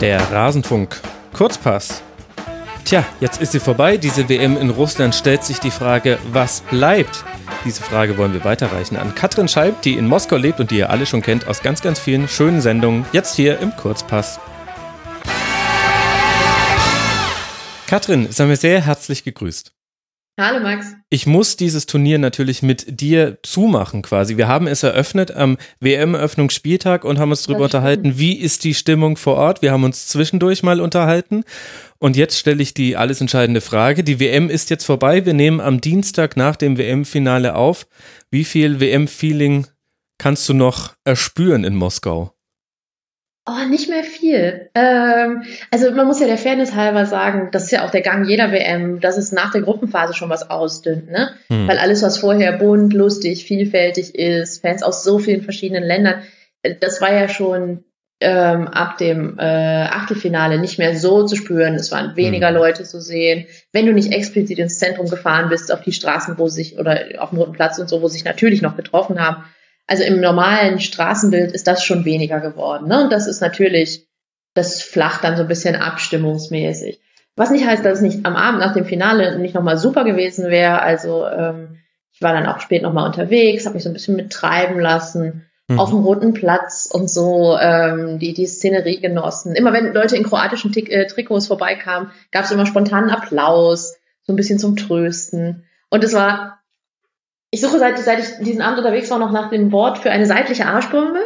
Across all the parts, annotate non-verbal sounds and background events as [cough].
Der Rasenfunk. Kurzpass. Tja, jetzt ist sie vorbei. Diese WM in Russland stellt sich die Frage, was bleibt? Diese Frage wollen wir weiterreichen an Katrin Scheib, die in Moskau lebt und die ihr alle schon kennt aus ganz, ganz vielen schönen Sendungen. Jetzt hier im Kurzpass. Katrin, seien wir sehr herzlich gegrüßt. Hallo Max. Ich muss dieses Turnier natürlich mit dir zumachen quasi. Wir haben es eröffnet am WM-Eröffnungsspieltag und haben uns darüber unterhalten, wie ist die Stimmung vor Ort. Wir haben uns zwischendurch mal unterhalten und jetzt stelle ich die alles entscheidende Frage. Die WM ist jetzt vorbei. Wir nehmen am Dienstag nach dem WM-Finale auf. Wie viel WM-Feeling kannst du noch erspüren in Moskau? Oh, nicht mehr viel. Ähm, also man muss ja der Fairness halber sagen, das ist ja auch der Gang jeder WM, dass es nach der Gruppenphase schon was ausdünnt, ne? Hm. Weil alles, was vorher bunt, lustig, vielfältig ist, Fans aus so vielen verschiedenen Ländern, äh, das war ja schon ähm, ab dem äh, Achtelfinale nicht mehr so zu spüren. Es waren weniger hm. Leute zu sehen. Wenn du nicht explizit ins Zentrum gefahren bist, auf die Straßen, wo sich, oder auf dem Roten Platz und so, wo sich natürlich noch getroffen haben, also im normalen Straßenbild ist das schon weniger geworden. Ne? Und das ist natürlich, das flacht dann so ein bisschen abstimmungsmäßig. Was nicht heißt, dass es nicht am Abend nach dem Finale nicht nochmal super gewesen wäre. Also ähm, ich war dann auch spät nochmal unterwegs, habe mich so ein bisschen mittreiben lassen, mhm. auf dem Roten Platz und so ähm, die, die Szenerie genossen. Immer wenn Leute in kroatischen Tik äh, Trikots vorbeikamen, gab es immer spontanen Applaus, so ein bisschen zum Trösten. Und es war ich suche seit, seit ich diesen Abend unterwegs war noch nach dem Wort für eine seitliche Arschbombe,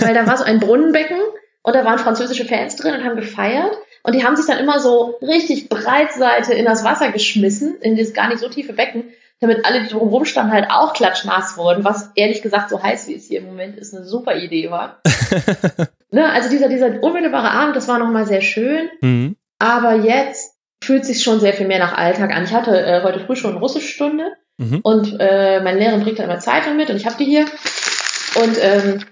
weil da war so ein Brunnenbecken und da waren französische Fans drin und haben gefeiert und die haben sich dann immer so richtig breitseite in das Wasser geschmissen, in dieses gar nicht so tiefe Becken, damit alle, die drumherum standen, halt auch klatschnass wurden, was ehrlich gesagt so heiß wie es hier im Moment ist, eine super Idee war. [laughs] ne, also dieser, dieser unmittelbare Abend, das war nochmal sehr schön, mhm. aber jetzt fühlt sich schon sehr viel mehr nach Alltag an. Ich hatte äh, heute früh schon Russischstunde Mhm. Und äh, meine Lehrerin bringt dann immer Zeitung mit und ich habe die hier. Und ähm,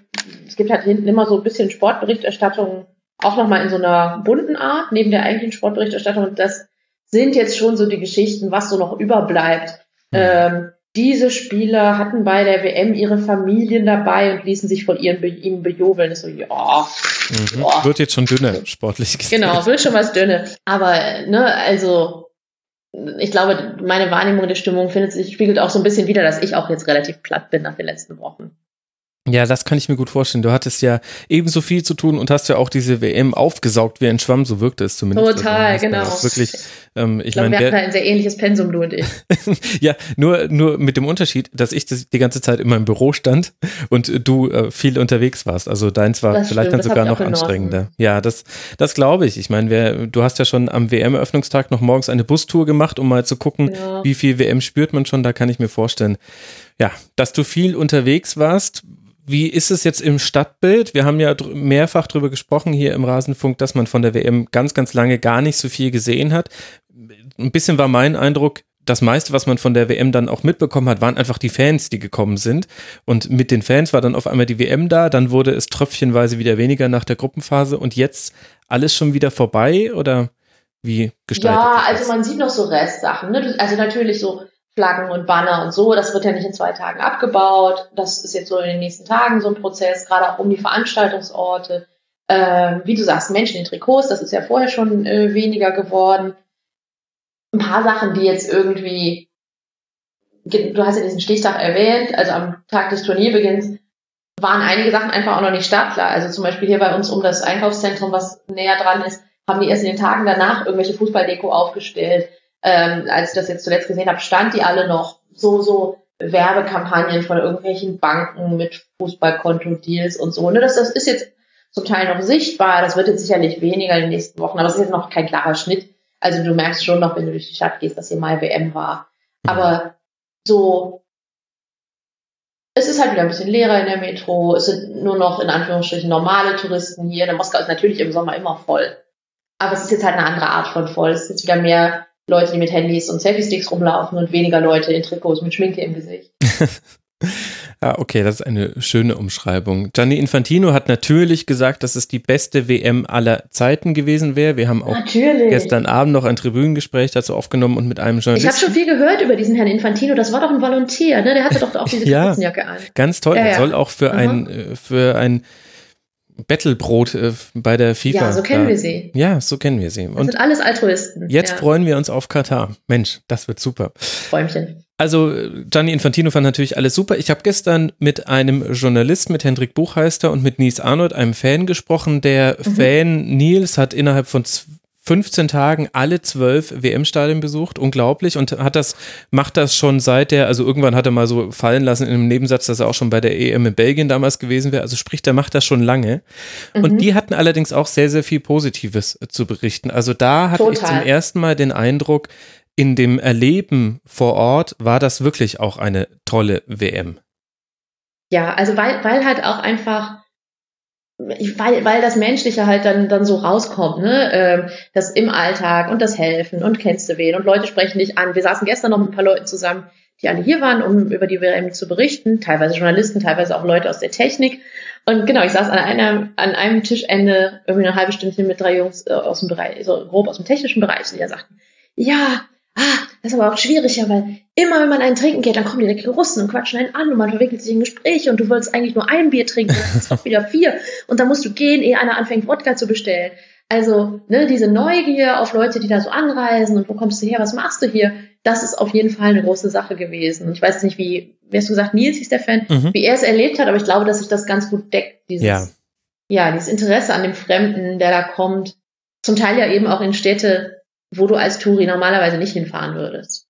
es gibt halt hinten immer so ein bisschen Sportberichterstattung, auch nochmal in so einer bunten Art, neben der eigentlichen Sportberichterstattung. Und das sind jetzt schon so die Geschichten, was so noch überbleibt. Mhm. Ähm, diese Spieler hatten bei der WM ihre Familien dabei und ließen sich von ihren, ihnen bejubeln. Das so, ja, mhm. ja. Wird jetzt schon dünner, sportlich gesehen. Genau, wird schon was dünner. Aber, ne, also, ich glaube, meine Wahrnehmung der Stimmung findet sich, spiegelt auch so ein bisschen wieder, dass ich auch jetzt relativ platt bin nach den letzten Wochen. Ja, das kann ich mir gut vorstellen. Du hattest ja ebenso viel zu tun und hast ja auch diese WM aufgesaugt wie ein Schwamm, so wirkte es zumindest. Total, also, genau. Wirklich, ähm, ich, ich glaube, wir hatten da ein sehr ähnliches Pensum, du und ich. [laughs] ja, nur, nur mit dem Unterschied, dass ich das die ganze Zeit in meinem Büro stand und du äh, viel unterwegs warst. Also deins war das vielleicht stimmt, dann sogar noch anstrengender. Ja, das, das glaube ich. Ich meine, du hast ja schon am WM-Eröffnungstag noch morgens eine Bustour gemacht, um mal zu gucken, ja. wie viel WM spürt man schon. Da kann ich mir vorstellen, ja, dass du viel unterwegs warst wie ist es jetzt im Stadtbild? Wir haben ja dr mehrfach darüber gesprochen hier im Rasenfunk, dass man von der WM ganz, ganz lange gar nicht so viel gesehen hat. Ein bisschen war mein Eindruck, das meiste, was man von der WM dann auch mitbekommen hat, waren einfach die Fans, die gekommen sind. Und mit den Fans war dann auf einmal die WM da, dann wurde es tröpfchenweise wieder weniger nach der Gruppenphase und jetzt alles schon wieder vorbei oder wie gestaltet Ja, also man sieht noch so Restsachen. Ne? Also natürlich so Flaggen und Banner und so. Das wird ja nicht in zwei Tagen abgebaut. Das ist jetzt so in den nächsten Tagen so ein Prozess, gerade auch um die Veranstaltungsorte. Ähm, wie du sagst, Menschen in Trikots, das ist ja vorher schon äh, weniger geworden. Ein paar Sachen, die jetzt irgendwie, du hast ja diesen Stichtag erwähnt, also am Tag des Turnierbeginns waren einige Sachen einfach auch noch nicht startklar. Also zum Beispiel hier bei uns um das Einkaufszentrum, was näher dran ist, haben die erst in den Tagen danach irgendwelche Fußballdeko aufgestellt ähm, als ich das jetzt zuletzt gesehen habe, stand die alle noch so, so Werbekampagnen von irgendwelchen Banken mit Fußballkonto-Deals und so. Ne, das, das ist jetzt zum Teil noch sichtbar. Das wird jetzt sicherlich weniger in den nächsten Wochen, aber es ist jetzt noch kein klarer Schnitt. Also du merkst schon noch, wenn du durch die Stadt gehst, dass hier mal WM war. Aber so, es ist halt wieder ein bisschen leerer in der Metro. Es sind nur noch in Anführungsstrichen normale Touristen hier. Der Moskau ist natürlich im Sommer immer voll. Aber es ist jetzt halt eine andere Art von voll. Es ist jetzt wieder mehr Leute, die mit Handys und Selfie-Sticks rumlaufen und weniger Leute in Trikots mit Schminke im Gesicht. Ja, [laughs] okay, das ist eine schöne Umschreibung. Gianni Infantino hat natürlich gesagt, dass es die beste WM aller Zeiten gewesen wäre. Wir haben auch natürlich. gestern Abend noch ein Tribünengespräch dazu aufgenommen und mit einem Journalisten. Ich habe schon viel gehört über diesen Herrn Infantino. Das war doch ein Volontär, ne? Der hatte doch auch [laughs] diese ja, an. Ganz toll. Ja, ja. Er soll auch für mhm. ein, äh, für ein Bettelbrot äh, bei der FIFA. Ja, so kennen da, wir sie. Ja, so kennen wir sie. Und das sind alles Altruisten. Jetzt ja. freuen wir uns auf Katar. Mensch, das wird super. Träumchen. Also Gianni Infantino fand natürlich alles super. Ich habe gestern mit einem Journalist, mit Hendrik Buchheister und mit Nies Arnold, einem Fan gesprochen. Der mhm. Fan Nils hat innerhalb von 15 Tagen alle zwölf WM-Stadien besucht, unglaublich, und hat das, macht das schon seit der, also irgendwann hat er mal so fallen lassen in einem Nebensatz, dass er auch schon bei der EM in Belgien damals gewesen wäre. Also sprich, der macht das schon lange. Mhm. Und die hatten allerdings auch sehr, sehr viel Positives zu berichten. Also da hatte Total. ich zum ersten Mal den Eindruck, in dem Erleben vor Ort war das wirklich auch eine tolle WM. Ja, also weil, weil halt auch einfach weil, weil das Menschliche halt dann, dann so rauskommt, ne? Ähm, das im Alltag und das Helfen und kennst du wen und Leute sprechen dich an. Wir saßen gestern noch mit ein paar Leuten zusammen, die alle hier waren, um über die WM zu berichten, teilweise Journalisten, teilweise auch Leute aus der Technik. Und genau, ich saß an einem, an einem Tischende irgendwie eine halbe Stunde mit drei Jungs äh, aus dem Bereich, so grob aus dem technischen Bereich, die ja sagten, ja, ah, das ist aber auch schwieriger, weil immer wenn man einen trinken geht, dann kommen die Russen und quatschen einen an und man verwickelt sich in Gespräche und du wolltest eigentlich nur ein Bier trinken, dann ist doch wieder vier und dann musst du gehen, ehe einer anfängt, Wodka zu bestellen. Also, ne, diese Neugier auf Leute, die da so anreisen und wo kommst du her, was machst du hier, das ist auf jeden Fall eine große Sache gewesen. Ich weiß nicht, wie, wie hast du gesagt, Nils hieß der Fan, mhm. wie er es erlebt hat, aber ich glaube, dass sich das ganz gut deckt, dieses, ja. ja, dieses Interesse an dem Fremden, der da kommt. Zum Teil ja eben auch in Städte, wo du als Touri normalerweise nicht hinfahren würdest.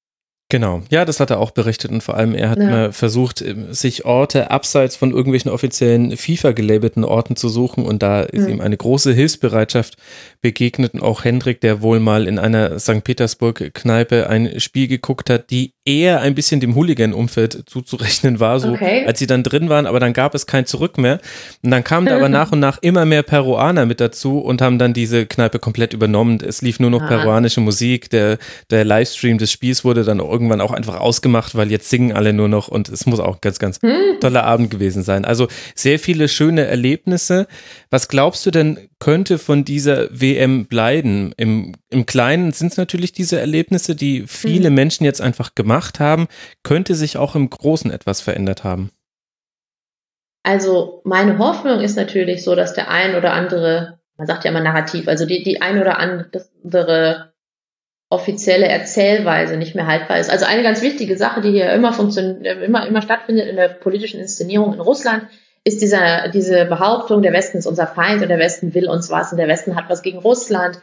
Genau, ja, das hat er auch berichtet und vor allem er hat ja. mal versucht, ähm, sich Orte abseits von irgendwelchen offiziellen FIFA-gelabelten Orten zu suchen und da ist mhm. ihm eine große Hilfsbereitschaft begegnet und auch Hendrik, der wohl mal in einer St. Petersburg-Kneipe ein Spiel geguckt hat, die eher ein bisschen dem Hooligan-Umfeld zuzurechnen war, so okay. als sie dann drin waren, aber dann gab es kein Zurück mehr und dann kamen da aber [laughs] nach und nach immer mehr Peruaner mit dazu und haben dann diese Kneipe komplett übernommen. Es lief nur noch ah. peruanische Musik, der, der Livestream des Spiels wurde dann irgendwann auch einfach ausgemacht, weil jetzt singen alle nur noch und es muss auch ganz, ganz hm. toller Abend gewesen sein. Also sehr viele schöne Erlebnisse. Was glaubst du denn, könnte von dieser WM bleiben? Im, im Kleinen sind es natürlich diese Erlebnisse, die viele hm. Menschen jetzt einfach gemacht haben. Könnte sich auch im Großen etwas verändert haben? Also meine Hoffnung ist natürlich so, dass der ein oder andere, man sagt ja immer Narrativ, also die, die ein oder andere offizielle Erzählweise nicht mehr haltbar ist. Also eine ganz wichtige Sache, die hier immer funktioniert, immer, immer stattfindet in der politischen Inszenierung in Russland, ist dieser, diese Behauptung, der Westen ist unser Feind und der Westen will uns was und der Westen hat was gegen Russland.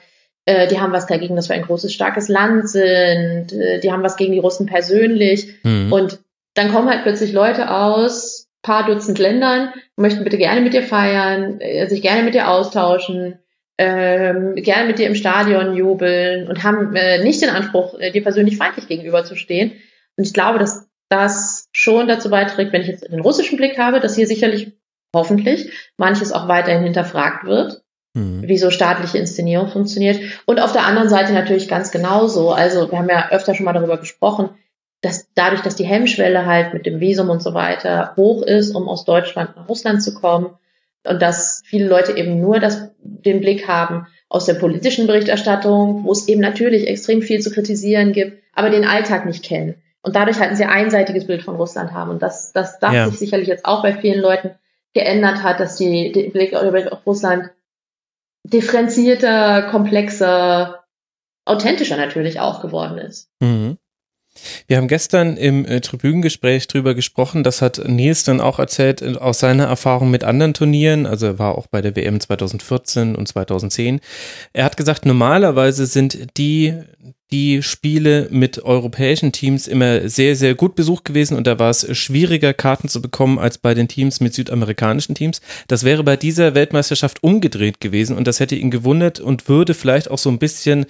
Äh, die haben was dagegen, dass wir ein großes, starkes Land sind. Äh, die haben was gegen die Russen persönlich. Mhm. Und dann kommen halt plötzlich Leute aus paar Dutzend Ländern, möchten bitte gerne mit dir feiern, äh, sich gerne mit dir austauschen, ähm, gerne mit dir im Stadion jubeln und haben äh, nicht den Anspruch, äh, dir persönlich feindlich gegenüberzustehen. Und ich glaube, dass das schon dazu beiträgt, wenn ich jetzt den russischen Blick habe, dass hier sicherlich hoffentlich manches auch weiterhin hinterfragt wird, mhm. wie so staatliche Inszenierung funktioniert. Und auf der anderen Seite natürlich ganz genauso. Also wir haben ja öfter schon mal darüber gesprochen, dass dadurch, dass die Hemmschwelle halt mit dem Visum und so weiter hoch ist, um aus Deutschland nach Russland zu kommen, und dass viele Leute eben nur das, den Blick haben aus der politischen Berichterstattung, wo es eben natürlich extrem viel zu kritisieren gibt, aber den Alltag nicht kennen. Und dadurch halt ein sehr einseitiges Bild von Russland haben. Und dass das, das ja. sich sicherlich jetzt auch bei vielen Leuten geändert hat, dass die, der Blick auf Russland differenzierter, komplexer, authentischer natürlich auch geworden ist. Mhm. Wir haben gestern im äh, Tribünengespräch drüber gesprochen, das hat Nils dann auch erzählt äh, aus seiner Erfahrung mit anderen Turnieren, also er war auch bei der WM 2014 und 2010. Er hat gesagt, normalerweise sind die die Spiele mit europäischen Teams immer sehr, sehr gut besucht gewesen und da war es schwieriger, Karten zu bekommen als bei den Teams mit südamerikanischen Teams. Das wäre bei dieser Weltmeisterschaft umgedreht gewesen und das hätte ihn gewundert und würde vielleicht auch so ein bisschen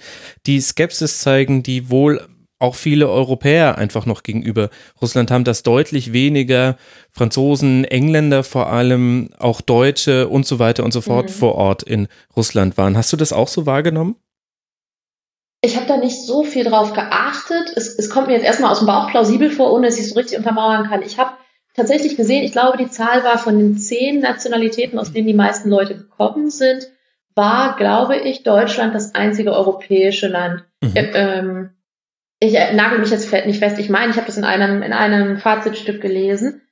die Skepsis zeigen, die wohl auch viele Europäer einfach noch gegenüber Russland haben, dass deutlich weniger Franzosen, Engländer vor allem, auch Deutsche und so weiter und so fort mhm. vor Ort in Russland waren. Hast du das auch so wahrgenommen? Ich habe da nicht so viel drauf geachtet. Es, es kommt mir jetzt erstmal aus dem Bauch plausibel vor, ohne dass ich es so richtig untermauern kann. Ich habe tatsächlich gesehen, ich glaube, die Zahl war von den zehn Nationalitäten, aus denen die meisten Leute gekommen sind, war, glaube ich, Deutschland das einzige europäische Land. Mhm. Ähm, ich nagel mich jetzt nicht fest, ich meine, ich habe das in einem, in einem Fazitstück gelesen.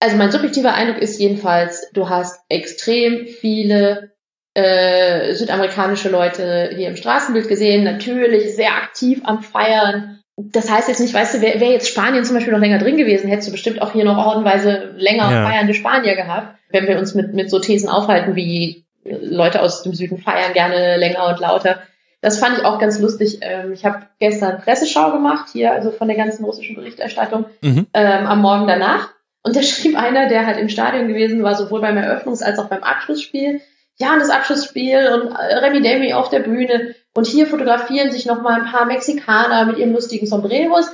also mein subjektiver Eindruck ist jedenfalls, du hast extrem viele äh, südamerikanische Leute hier im Straßenbild gesehen, natürlich sehr aktiv am Feiern. Das heißt jetzt nicht, weißt du, wäre wär jetzt Spanien zum Beispiel noch länger drin gewesen, hättest du bestimmt auch hier noch ordenweise länger ja. feiernde Spanier gehabt, wenn wir uns mit, mit so Thesen aufhalten wie Leute aus dem Süden feiern gerne länger und lauter. Das fand ich auch ganz lustig. Ähm, ich habe gestern Presseschau gemacht, hier also von der ganzen russischen Berichterstattung mhm. ähm, am Morgen danach. Und da [laughs] schrieb einer, der halt im Stadion gewesen war, sowohl beim Eröffnungs- als auch beim Abschlussspiel, ja, das Abschlussspiel und äh, Remy Demi auf der Bühne und hier fotografieren sich noch mal ein paar Mexikaner mit ihren lustigen Sombreros.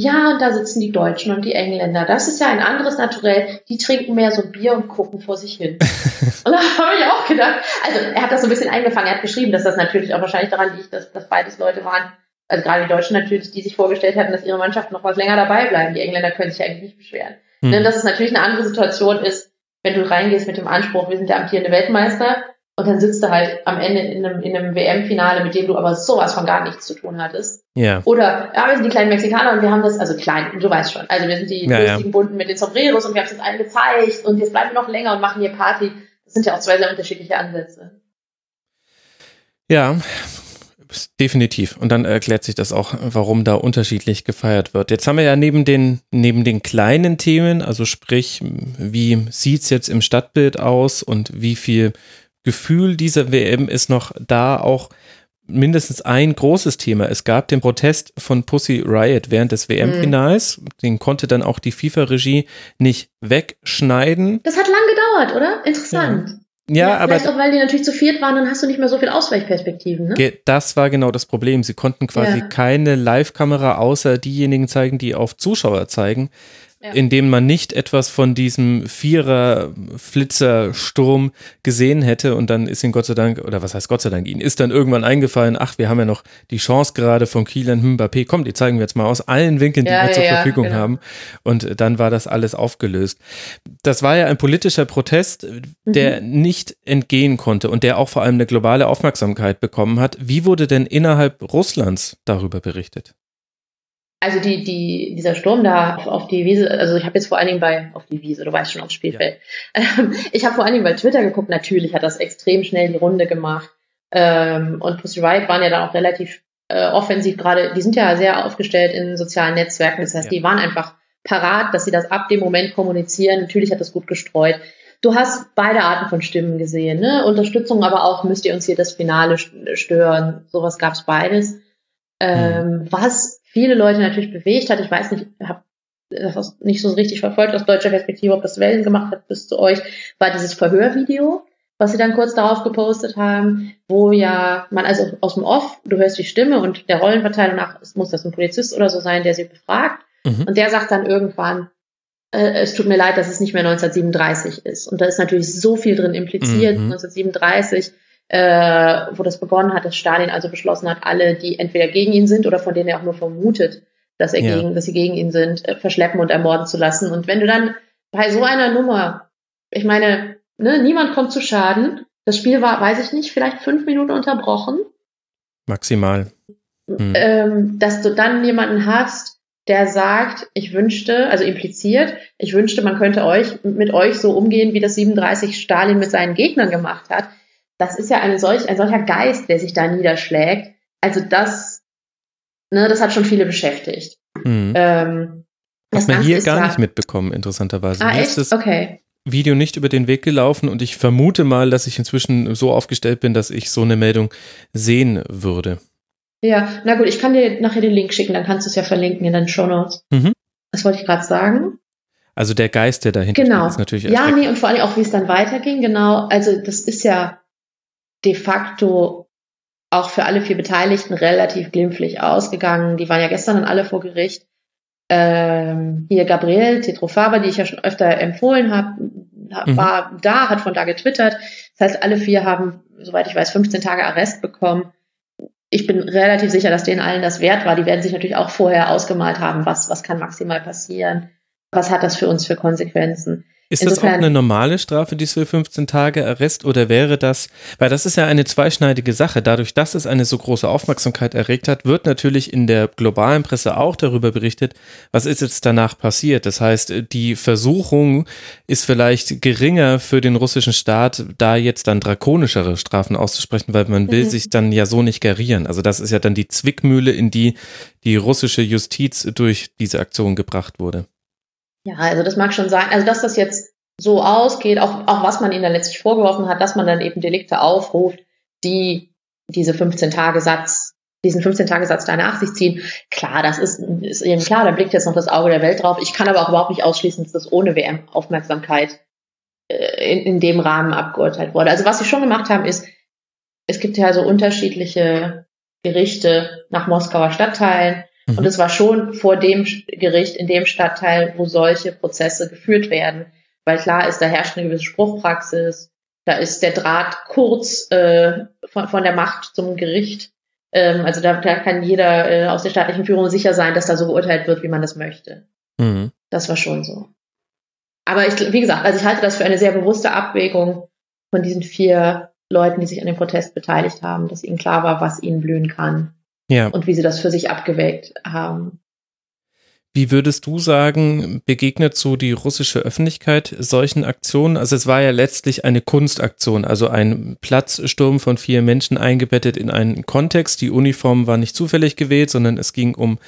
Ja, und da sitzen die Deutschen und die Engländer. Das ist ja ein anderes Naturell. Die trinken mehr so Bier und gucken vor sich hin. [laughs] und da habe ich auch gedacht, also er hat das so ein bisschen eingefangen. Er hat geschrieben, dass das natürlich auch wahrscheinlich daran liegt, dass, dass beides Leute waren, also gerade die Deutschen natürlich, die sich vorgestellt hatten, dass ihre Mannschaft noch was länger dabei bleiben. Die Engländer können sich eigentlich nicht beschweren. Mhm. Denn dass es natürlich eine andere Situation ist, wenn du reingehst mit dem Anspruch, wir sind der amtierende Weltmeister und dann sitzt du halt am Ende in einem, in einem WM-Finale, mit dem du aber sowas von gar nichts zu tun hattest. Ja. Oder, ja, wir sind die kleinen Mexikaner und wir haben das, also klein, du weißt schon, also wir sind die ja, lustigen ja. Bunten mit den Sombreros und wir haben es jetzt allen gezeigt und jetzt bleiben wir noch länger und machen hier Party. Das sind ja auch zwei sehr unterschiedliche Ansätze. Ja, definitiv. Und dann erklärt sich das auch, warum da unterschiedlich gefeiert wird. Jetzt haben wir ja neben den, neben den kleinen Themen, also sprich, wie sieht's jetzt im Stadtbild aus und wie viel Gefühl dieser WM ist noch da auch mindestens ein großes Thema. Es gab den Protest von Pussy Riot während des WM-Finals. Mhm. Den konnte dann auch die FIFA-Regie nicht wegschneiden. Das hat lang gedauert, oder? Interessant. Ja. Ja, ja, aber. Vielleicht auch, weil die natürlich zu viert waren, dann hast du nicht mehr so viel Ausweichperspektiven, ne? Das war genau das Problem. Sie konnten quasi ja. keine Live-Kamera außer diejenigen zeigen, die auf Zuschauer zeigen ja. in dem man nicht etwas von diesem Vierer-Flitzer-Sturm gesehen hätte und dann ist ihm Gott sei Dank, oder was heißt Gott sei Dank, ihnen ist dann irgendwann eingefallen, ach, wir haben ja noch die Chance gerade von Kielan Mbappé, komm, die zeigen wir jetzt mal aus allen Winkeln, die ja, wir zur ja, Verfügung genau. haben und dann war das alles aufgelöst. Das war ja ein politischer Protest, der mhm. nicht entgehen konnte und der auch vor allem eine globale Aufmerksamkeit bekommen hat. Wie wurde denn innerhalb Russlands darüber berichtet? Also die, die, dieser Sturm da auf, die Wiese, also ich habe jetzt vor allen Dingen bei, auf die Wiese, du weißt schon, aufs Spielfeld. Ja. [laughs] Ähm, ich habe vor allen Dingen bei Twitter geguckt, natürlich hat das extrem schnell die Runde gemacht. Ähm, und Pussy Riot waren ja dann auch relativ äh, offensiv gerade, die sind ja sehr aufgestellt in sozialen Netzwerken, das heißt, ja. die waren einfach parat, dass sie das ab dem Moment kommunizieren. Natürlich hat das gut gestreut. Du hast beide Arten von Stimmen gesehen, ne? Unterstützung, aber auch müsst ihr uns hier das Finale stören. Sowas gab's beides. Ähm, mhm. Was viele Leute natürlich bewegt hat. Ich weiß nicht, habe das nicht so richtig verfolgt aus deutscher Perspektive, ob das Wellen gemacht hat bis zu euch, war dieses Verhörvideo, was sie dann kurz darauf gepostet haben, wo ja man also aus dem Off, du hörst die Stimme und der Rollenverteilung nach muss das ein Polizist oder so sein, der sie befragt. Mhm. Und der sagt dann irgendwann, äh, es tut mir leid, dass es nicht mehr 1937 ist. Und da ist natürlich so viel drin impliziert, mhm. 1937 äh, wo das begonnen hat, dass Stalin also beschlossen hat, alle, die entweder gegen ihn sind oder von denen er auch nur vermutet, dass er ja. gegen, dass sie gegen ihn sind, äh, verschleppen und ermorden zu lassen. Und wenn du dann bei so einer Nummer, ich meine, ne, niemand kommt zu Schaden. Das Spiel war, weiß ich nicht, vielleicht fünf Minuten unterbrochen. Maximal. Hm. Ähm, dass du dann jemanden hast, der sagt, ich wünschte, also impliziert, ich wünschte, man könnte euch mit euch so umgehen, wie das 37 Stalin mit seinen Gegnern gemacht hat das ist ja eine solch, ein solcher Geist, der sich da niederschlägt. Also das, ne, das hat schon viele beschäftigt. Mhm. Ähm, hat man hier gar nicht mitbekommen, interessanterweise. Ah, echt? ist das okay. Video nicht über den Weg gelaufen und ich vermute mal, dass ich inzwischen so aufgestellt bin, dass ich so eine Meldung sehen würde. Ja, na gut, ich kann dir nachher den Link schicken, dann kannst du es ja verlinken in deinen Show Notes. Mhm. Das wollte ich gerade sagen. Also der Geist, der dahinter genau. ist natürlich Ja, nee, und vor allem auch, wie es dann weiterging, genau. Also das ist ja, de facto auch für alle vier Beteiligten relativ glimpflich ausgegangen. Die waren ja gestern dann alle vor Gericht. Ähm, hier Gabriel Tetrofaba, die ich ja schon öfter empfohlen habe, mhm. war da, hat von da getwittert. Das heißt, alle vier haben, soweit ich weiß, 15 Tage Arrest bekommen. Ich bin relativ sicher, dass denen allen das wert war. Die werden sich natürlich auch vorher ausgemalt haben, was, was kann maximal passieren. Was hat das für uns für Konsequenzen? Ist Insofern, das auch eine normale Strafe, diese 15 Tage Arrest, oder wäre das, weil das ist ja eine zweischneidige Sache. Dadurch, dass es eine so große Aufmerksamkeit erregt hat, wird natürlich in der globalen Presse auch darüber berichtet, was ist jetzt danach passiert. Das heißt, die Versuchung ist vielleicht geringer für den russischen Staat, da jetzt dann drakonischere Strafen auszusprechen, weil man will mhm. sich dann ja so nicht garieren. Also das ist ja dann die Zwickmühle, in die die russische Justiz durch diese Aktion gebracht wurde. Ja, also das mag schon sein. Also dass das jetzt so ausgeht, auch, auch was man ihnen dann letztlich vorgeworfen hat, dass man dann eben Delikte aufruft, die diese 15-Tage-Satz, diesen 15-Tage-Satz da nach sich ziehen. Klar, das ist, ist eben klar, da blickt jetzt noch das Auge der Welt drauf. Ich kann aber auch überhaupt nicht ausschließen, dass das ohne WM-Aufmerksamkeit äh, in, in dem Rahmen abgeurteilt wurde. Also was sie schon gemacht haben, ist, es gibt ja so unterschiedliche Gerichte nach Moskauer Stadtteilen. Und mhm. es war schon vor dem Gericht in dem Stadtteil, wo solche Prozesse geführt werden. Weil klar ist, da herrscht eine gewisse Spruchpraxis, da ist der Draht kurz äh, von, von der Macht zum Gericht. Ähm, also da, da kann jeder äh, aus der staatlichen Führung sicher sein, dass da so beurteilt wird, wie man das möchte. Mhm. Das war schon so. Aber ich, wie gesagt, also ich halte das für eine sehr bewusste Abwägung von diesen vier Leuten, die sich an dem Protest beteiligt haben, dass ihnen klar war, was ihnen blühen kann ja. und wie sie das für sich abgewägt haben. Wie würdest du sagen, begegnet so die russische Öffentlichkeit solchen Aktionen? Also es war ja letztlich eine Kunstaktion, also ein Platzsturm von vier Menschen eingebettet in einen Kontext. Die Uniform war nicht zufällig gewählt, sondern es ging um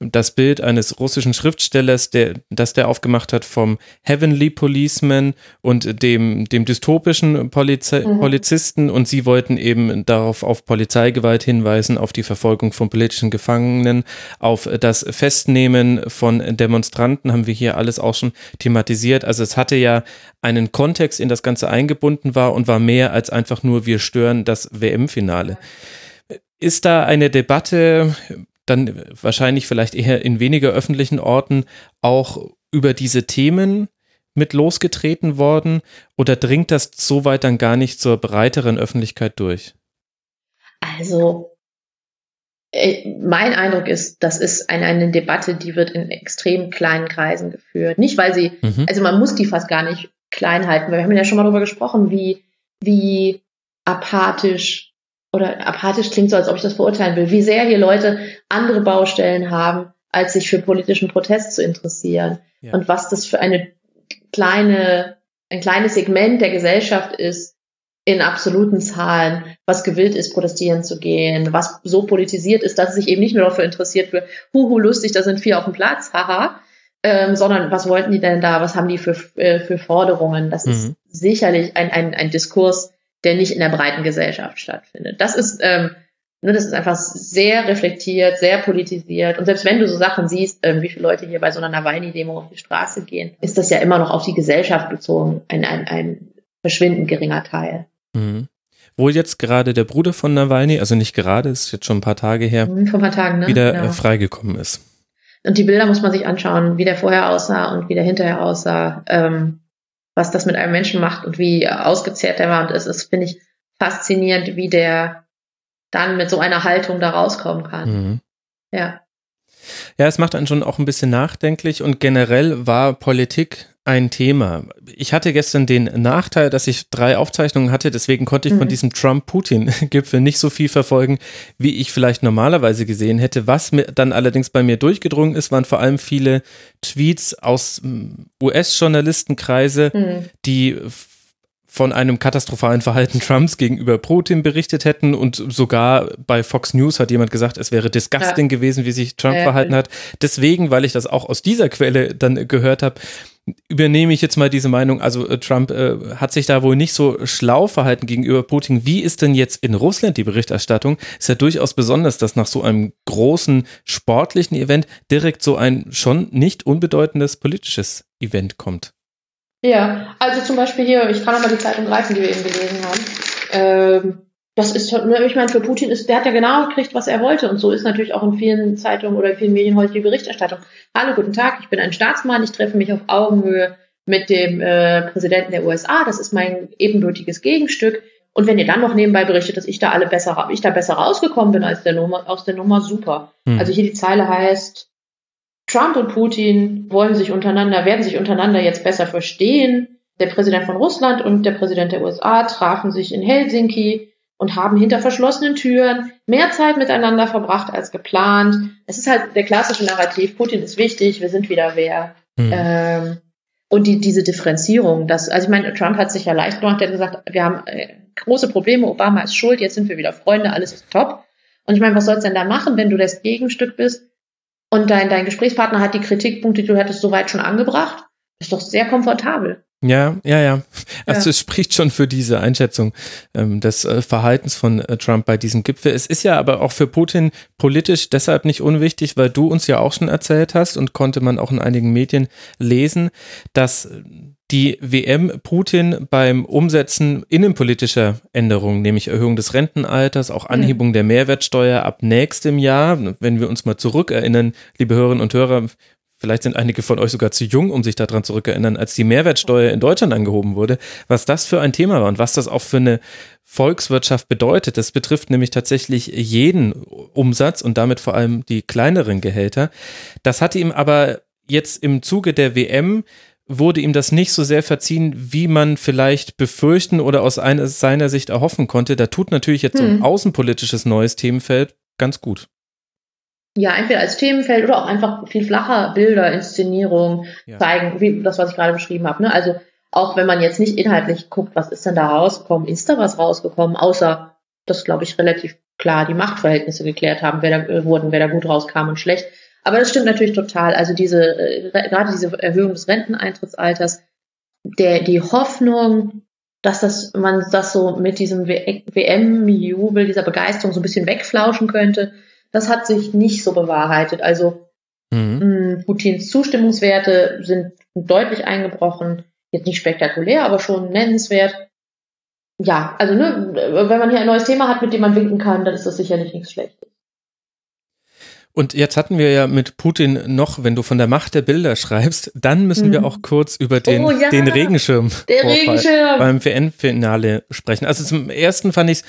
das Bild eines russischen Schriftstellers, der, das der aufgemacht hat vom Heavenly Policeman und dem, dem dystopischen Polizi mhm. Polizisten und sie wollten eben darauf auf Polizeigewalt hinweisen, auf die Verfolgung von politischen Gefangenen, auf das Festnehmen von Demonstranten, haben wir hier alles auch schon thematisiert. Also es hatte ja einen Kontext, in das Ganze eingebunden war und war mehr als einfach nur wir stören das WM-Finale. Ist da eine Debatte dann wahrscheinlich vielleicht eher in weniger öffentlichen Orten auch über diese Themen mit losgetreten worden oder dringt das so weit dann gar nicht zur breiteren Öffentlichkeit durch? Also äh, mein Eindruck ist, das ist eine, eine Debatte, die wird in extrem kleinen Kreisen geführt. Nicht, weil sie, mhm. also man muss die fast gar nicht klein halten, weil wir haben ja schon mal darüber gesprochen, wie, wie apathisch oder apathisch klingt so, als ob ich das verurteilen will, wie sehr hier Leute andere Baustellen haben, als sich für politischen Protest zu interessieren. Ja. Und was das für eine kleine, ein kleines Segment der Gesellschaft ist, in absoluten Zahlen, was gewillt ist, protestieren zu gehen, was so politisiert ist, dass es sich eben nicht nur dafür interessiert für, huhu, lustig, da sind vier auf dem Platz, haha, ähm, sondern was wollten die denn da, was haben die für, äh, für Forderungen? Das mhm. ist sicherlich ein, ein, ein Diskurs, der nicht in der breiten Gesellschaft stattfindet. Das ist, ähm, ne, das ist einfach sehr reflektiert, sehr politisiert. Und selbst wenn du so Sachen siehst, ähm, wie viele Leute hier bei so einer Nawalny-Demo auf die Straße gehen, ist das ja immer noch auf die Gesellschaft bezogen ein, ein, ein verschwindend geringer Teil. Mhm. Wo jetzt gerade der Bruder von Nawalny, also nicht gerade, ist jetzt schon ein paar Tage her, mhm, vor ein paar Tagen, ne? wieder genau. freigekommen ist. Und die Bilder muss man sich anschauen, wie der vorher aussah und wie der hinterher aussah. Ähm, was das mit einem Menschen macht und wie ausgezehrt der war. Und es ist, finde ich, faszinierend, wie der dann mit so einer Haltung da rauskommen kann. Mhm. Ja. Ja, es macht einen schon auch ein bisschen nachdenklich und generell war Politik ein Thema. Ich hatte gestern den Nachteil, dass ich drei Aufzeichnungen hatte, deswegen konnte ich mhm. von diesem Trump-Putin-Gipfel nicht so viel verfolgen, wie ich vielleicht normalerweise gesehen hätte. Was mir dann allerdings bei mir durchgedrungen ist, waren vor allem viele Tweets aus mm, US-Journalistenkreise, mhm. die von einem katastrophalen Verhalten [laughs] Trumps gegenüber Putin berichtet hätten und sogar bei Fox News hat jemand gesagt, es wäre disgusting ja. gewesen, wie sich Trump ja, verhalten hat. Deswegen, weil ich das auch aus dieser Quelle dann gehört habe, übernehme ich jetzt mal diese Meinung. Also äh, Trump äh, hat sich da wohl nicht so schlau verhalten gegenüber Putin. Wie ist denn jetzt in Russland die Berichterstattung? Ist ja durchaus besonders, dass nach so einem großen sportlichen Event direkt so ein schon nicht unbedeutendes politisches Event kommt. Ja, also zum Beispiel hier, ich kann nochmal die Zeitung greifen, die wir eben gelesen haben. Ähm, das ist, ne, ich meine, für Putin ist, der hat ja genau gekriegt, was er wollte. Und so ist natürlich auch in vielen Zeitungen oder in vielen Medien heute die Berichterstattung. Hallo, guten Tag, ich bin ein Staatsmann, ich treffe mich auf Augenhöhe mit dem äh, Präsidenten der USA. Das ist mein ebenbürtiges Gegenstück. Und wenn ihr dann noch nebenbei berichtet, dass ich da alle besser, ich da besser rausgekommen bin als der Nummer, aus der Nummer, super. Hm. Also hier die Zeile heißt, Trump und Putin wollen sich untereinander, werden sich untereinander jetzt besser verstehen. Der Präsident von Russland und der Präsident der USA trafen sich in Helsinki und haben hinter verschlossenen Türen mehr Zeit miteinander verbracht als geplant. Es ist halt der klassische Narrativ, Putin ist wichtig, wir sind wieder wer. Mhm. Ähm, und die, diese Differenzierung, das, also ich meine, Trump hat sich ja leicht gemacht, der hat gesagt, wir haben äh, große Probleme, Obama ist schuld, jetzt sind wir wieder Freunde, alles ist top. Und ich meine, was soll's denn da machen, wenn du das Gegenstück bist und dein, dein Gesprächspartner hat die Kritikpunkte, die du hattest, soweit schon angebracht? Ist doch sehr komfortabel. Ja, ja, ja. Also ja. es spricht schon für diese Einschätzung ähm, des äh, Verhaltens von äh, Trump bei diesem Gipfel. Es ist ja aber auch für Putin politisch deshalb nicht unwichtig, weil du uns ja auch schon erzählt hast und konnte man auch in einigen Medien lesen, dass die WM Putin beim Umsetzen innenpolitischer Änderungen, nämlich Erhöhung des Rentenalters, auch Anhebung mhm. der Mehrwertsteuer ab nächstem Jahr, wenn wir uns mal zurückerinnern, liebe Hörerinnen und Hörer, vielleicht sind einige von euch sogar zu jung, um sich daran zurückerinnern, als die Mehrwertsteuer in Deutschland angehoben wurde, was das für ein Thema war und was das auch für eine Volkswirtschaft bedeutet. Das betrifft nämlich tatsächlich jeden Umsatz und damit vor allem die kleineren Gehälter. Das hatte ihm aber jetzt im Zuge der WM wurde ihm das nicht so sehr verziehen, wie man vielleicht befürchten oder aus einer, seiner Sicht erhoffen konnte. Da tut natürlich jetzt hm. so ein hm. außenpolitisches neues Themenfeld ganz gut. Ja, entweder als Themenfeld oder auch einfach viel flacher Bilder, Inszenierung ja. zeigen, wie das, was ich gerade beschrieben habe. Ne? Also auch wenn man jetzt nicht inhaltlich guckt, was ist denn da rausgekommen, ist da was rausgekommen, außer dass, glaube ich, relativ klar die Machtverhältnisse geklärt haben, wer da, wurden, wer da gut rauskam und schlecht. Aber das stimmt natürlich total. Also diese, äh, gerade diese Erhöhung des Renteneintrittsalters, der, die Hoffnung, dass das, man das so mit diesem WM-Jubel, dieser Begeisterung so ein bisschen wegflauschen könnte, das hat sich nicht so bewahrheitet. Also mhm. mh, hm, Putins Zustimmungswerte sind deutlich eingebrochen. Jetzt nicht spektakulär, aber schon nennenswert. Ja, also ne, wenn man hier ein neues Thema hat, mit dem man winken kann, dann ist das sicherlich nichts Schlechtes. Und jetzt hatten wir ja mit Putin noch, wenn du von der Macht der Bilder schreibst, dann müssen mhm. wir auch kurz über den, oh, ja. den Regenschirm, Regenschirm. beim WN-Finale sprechen. Also zum ersten fand ich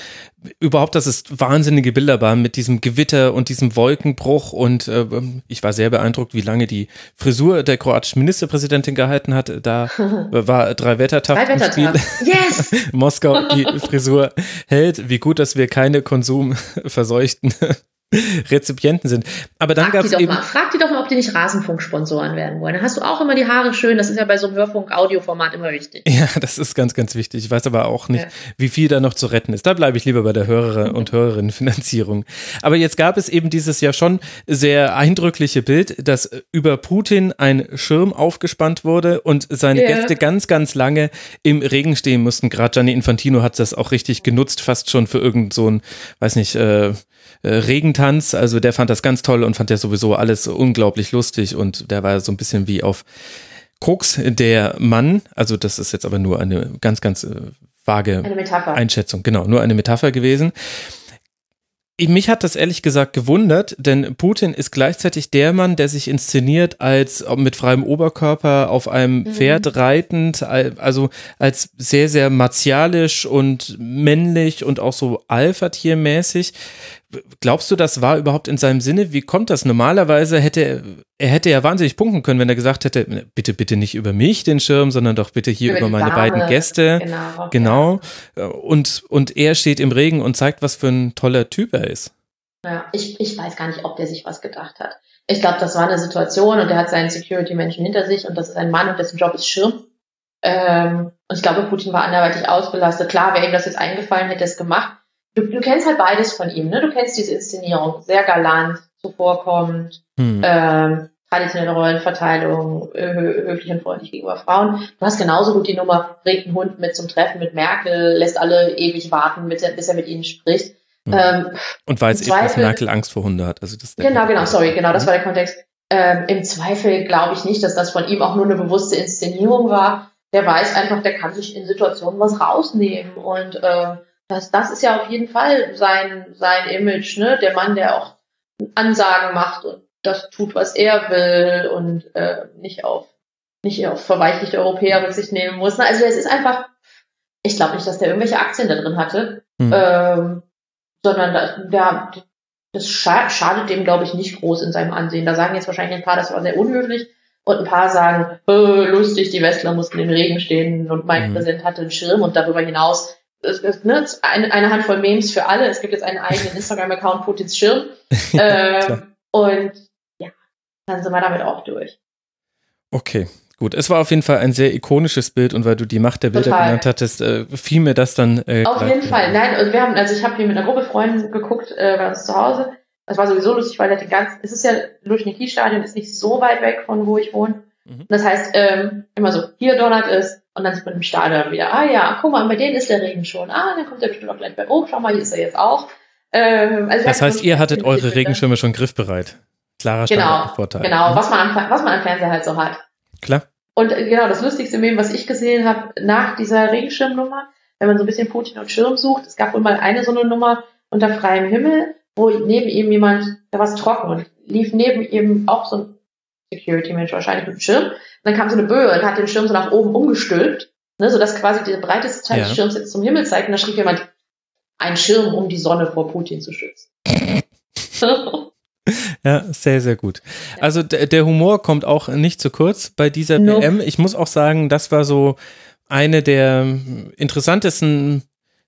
überhaupt, dass es wahnsinnige Bilder waren mit diesem Gewitter und diesem Wolkenbruch und äh, ich war sehr beeindruckt, wie lange die Frisur der kroatischen Ministerpräsidentin gehalten hat. Da [laughs] war drei Wettertag im Spiel. Yes! [laughs] Moskau die Frisur hält. Wie gut, dass wir keine konsumverseuchten [laughs] Rezipienten sind. Aber dann gab es eben. Mal, frag die doch mal, ob die nicht Rasenfunk-Sponsoren werden wollen. Dann hast du auch immer die Haare schön. Das ist ja bei so einem Hörfunk-Audioformat immer wichtig. Ja, das ist ganz, ganz wichtig. Ich weiß aber auch nicht, ja. wie viel da noch zu retten ist. Da bleibe ich lieber bei der Hörer- [laughs] und Hörerinnenfinanzierung. Aber jetzt gab es eben dieses ja schon sehr eindrückliche Bild, dass über Putin ein Schirm aufgespannt wurde und seine yeah. Gäste ganz, ganz lange im Regen stehen mussten. Gerade Gianni Infantino hat das auch richtig genutzt, fast schon für irgend so ein, weiß nicht, äh, äh, Regentanz. Also der fand das ganz toll und fand ja sowieso alles unglaublich lustig und der war so ein bisschen wie auf Krux der Mann. Also das ist jetzt aber nur eine ganz, ganz äh, vage Einschätzung. Genau, nur eine Metapher gewesen. Mich hat das ehrlich gesagt gewundert, denn Putin ist gleichzeitig der Mann, der sich inszeniert als mit freiem Oberkörper auf einem mhm. Pferd reitend, also als sehr, sehr martialisch und männlich und auch so Alpha-Tier-mäßig. Glaubst du, das war überhaupt in seinem Sinne? Wie kommt das? Normalerweise hätte er, er hätte ja wahnsinnig punkten können, wenn er gesagt hätte, bitte, bitte nicht über mich den Schirm, sondern doch bitte hier über, über meine Dame. beiden Gäste. Genau. genau. Und, und er steht im Regen und zeigt, was für ein toller Typ er ist. Ja, ich, ich weiß gar nicht, ob der sich was gedacht hat. Ich glaube, das war eine Situation und er hat seinen Security-Menschen hinter sich und das ist ein Mann und dessen Job ist Schirm. Ähm, und ich glaube, Putin war anderweitig ausgelastet. Klar, wäre ihm das jetzt eingefallen, hätte er es gemacht du, du kennst halt beides von ihm, ne? Du kennst diese Inszenierung, sehr galant, zuvorkommend, hm. ähm, traditionelle Rollenverteilung, hö höflich und freundlich gegenüber Frauen. Du hast genauso gut die Nummer, bringt einen Hund mit zum Treffen mit Merkel, lässt alle ewig warten, bis er, mit ihnen spricht. Hm. Ähm, und weiß eben, dass Merkel Angst vor Hunde hat. Also das genau, genau, sorry, genau, das war der Kontext. Ähm, Im Zweifel glaube ich nicht, dass das von ihm auch nur eine bewusste Inszenierung war. Der weiß einfach, der kann sich in Situationen was rausnehmen und ähm, das, das ist ja auf jeden Fall sein, sein Image, ne? Der Mann, der auch Ansagen macht und das tut, was er will und äh, nicht auf nicht auf verweichlichte Europäer Rücksicht nehmen muss. Also es ist einfach, ich glaube nicht, dass der irgendwelche Aktien da drin hatte, mhm. ähm, sondern da, der, das schadet dem, glaube ich, nicht groß in seinem Ansehen. Da sagen jetzt wahrscheinlich ein paar, das war sehr unhöflich. Und ein paar sagen, äh, lustig, die Westler mussten im Regen stehen und mein mhm. Präsident hatte einen Schirm und darüber hinaus es ist ne, eine, eine Handvoll Memes für alle. Es gibt jetzt einen eigenen Instagram-Account, Putins Schirm. [laughs] ähm, und ja, dann sind wir damit auch durch. Okay, Gut, es war auf jeden Fall ein sehr ikonisches Bild und weil du die Macht der Bilder Total. genannt hattest, äh, fiel mir das dann. Äh, auf jeden Fall. Nein, also wir haben, also ich habe hier mit einer Gruppe Freunden geguckt äh, bei uns zu Hause. Das war sowieso lustig, weil die ganze, es ist ja Luschniki-Stadion ist nicht so weit weg von wo ich wohne. Mhm. Das heißt, ähm, immer so, hier donnert es und dann sieht man im Stadion wieder, ah ja, guck mal, bei denen ist der Regen schon. Ah, dann kommt der bestimmt auch gleich bei, oh, schau mal, hier ist er jetzt auch. Ähm, also das heißt, ihr hattet eure Regenschirme schon griffbereit. Klarer genau, Vorteil. Genau, was man, am, was man am Fernseher halt so hat. Klar. Und äh, genau, das lustigste Meme, was ich gesehen habe nach dieser Regenschirmnummer, wenn man so ein bisschen Putin und Schirm sucht, es gab wohl mal eine so eine Nummer unter freiem Himmel, wo neben ihm jemand, da war es trocken und lief neben ihm auch so ein Security-Mensch wahrscheinlich mit dem Schirm. Und dann kam so eine Böe und hat den Schirm so nach oben umgestülpt, ne, sodass quasi der breiteste Teil ja. des Schirms jetzt zum Himmel zeigt. Und da schrieb jemand, ein Schirm, um die Sonne vor Putin zu schützen. [laughs] Ja, sehr, sehr gut. Also der Humor kommt auch nicht zu kurz bei dieser nope. WM. Ich muss auch sagen, das war so eine der interessantesten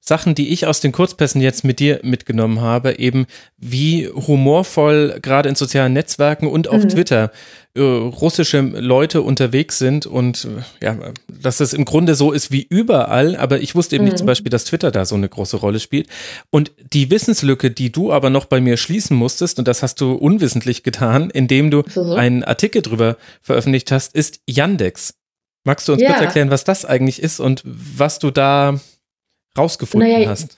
Sachen, die ich aus den Kurzpässen jetzt mit dir mitgenommen habe, eben wie humorvoll gerade in sozialen Netzwerken und auf mhm. Twitter äh, russische Leute unterwegs sind und ja, dass das im Grunde so ist wie überall, aber ich wusste eben mhm. nicht zum Beispiel, dass Twitter da so eine große Rolle spielt. Und die Wissenslücke, die du aber noch bei mir schließen musstest, und das hast du unwissentlich getan, indem du mhm. einen Artikel drüber veröffentlicht hast, ist Yandex. Magst du uns ja. kurz erklären, was das eigentlich ist und was du da rausgefunden naja, hast?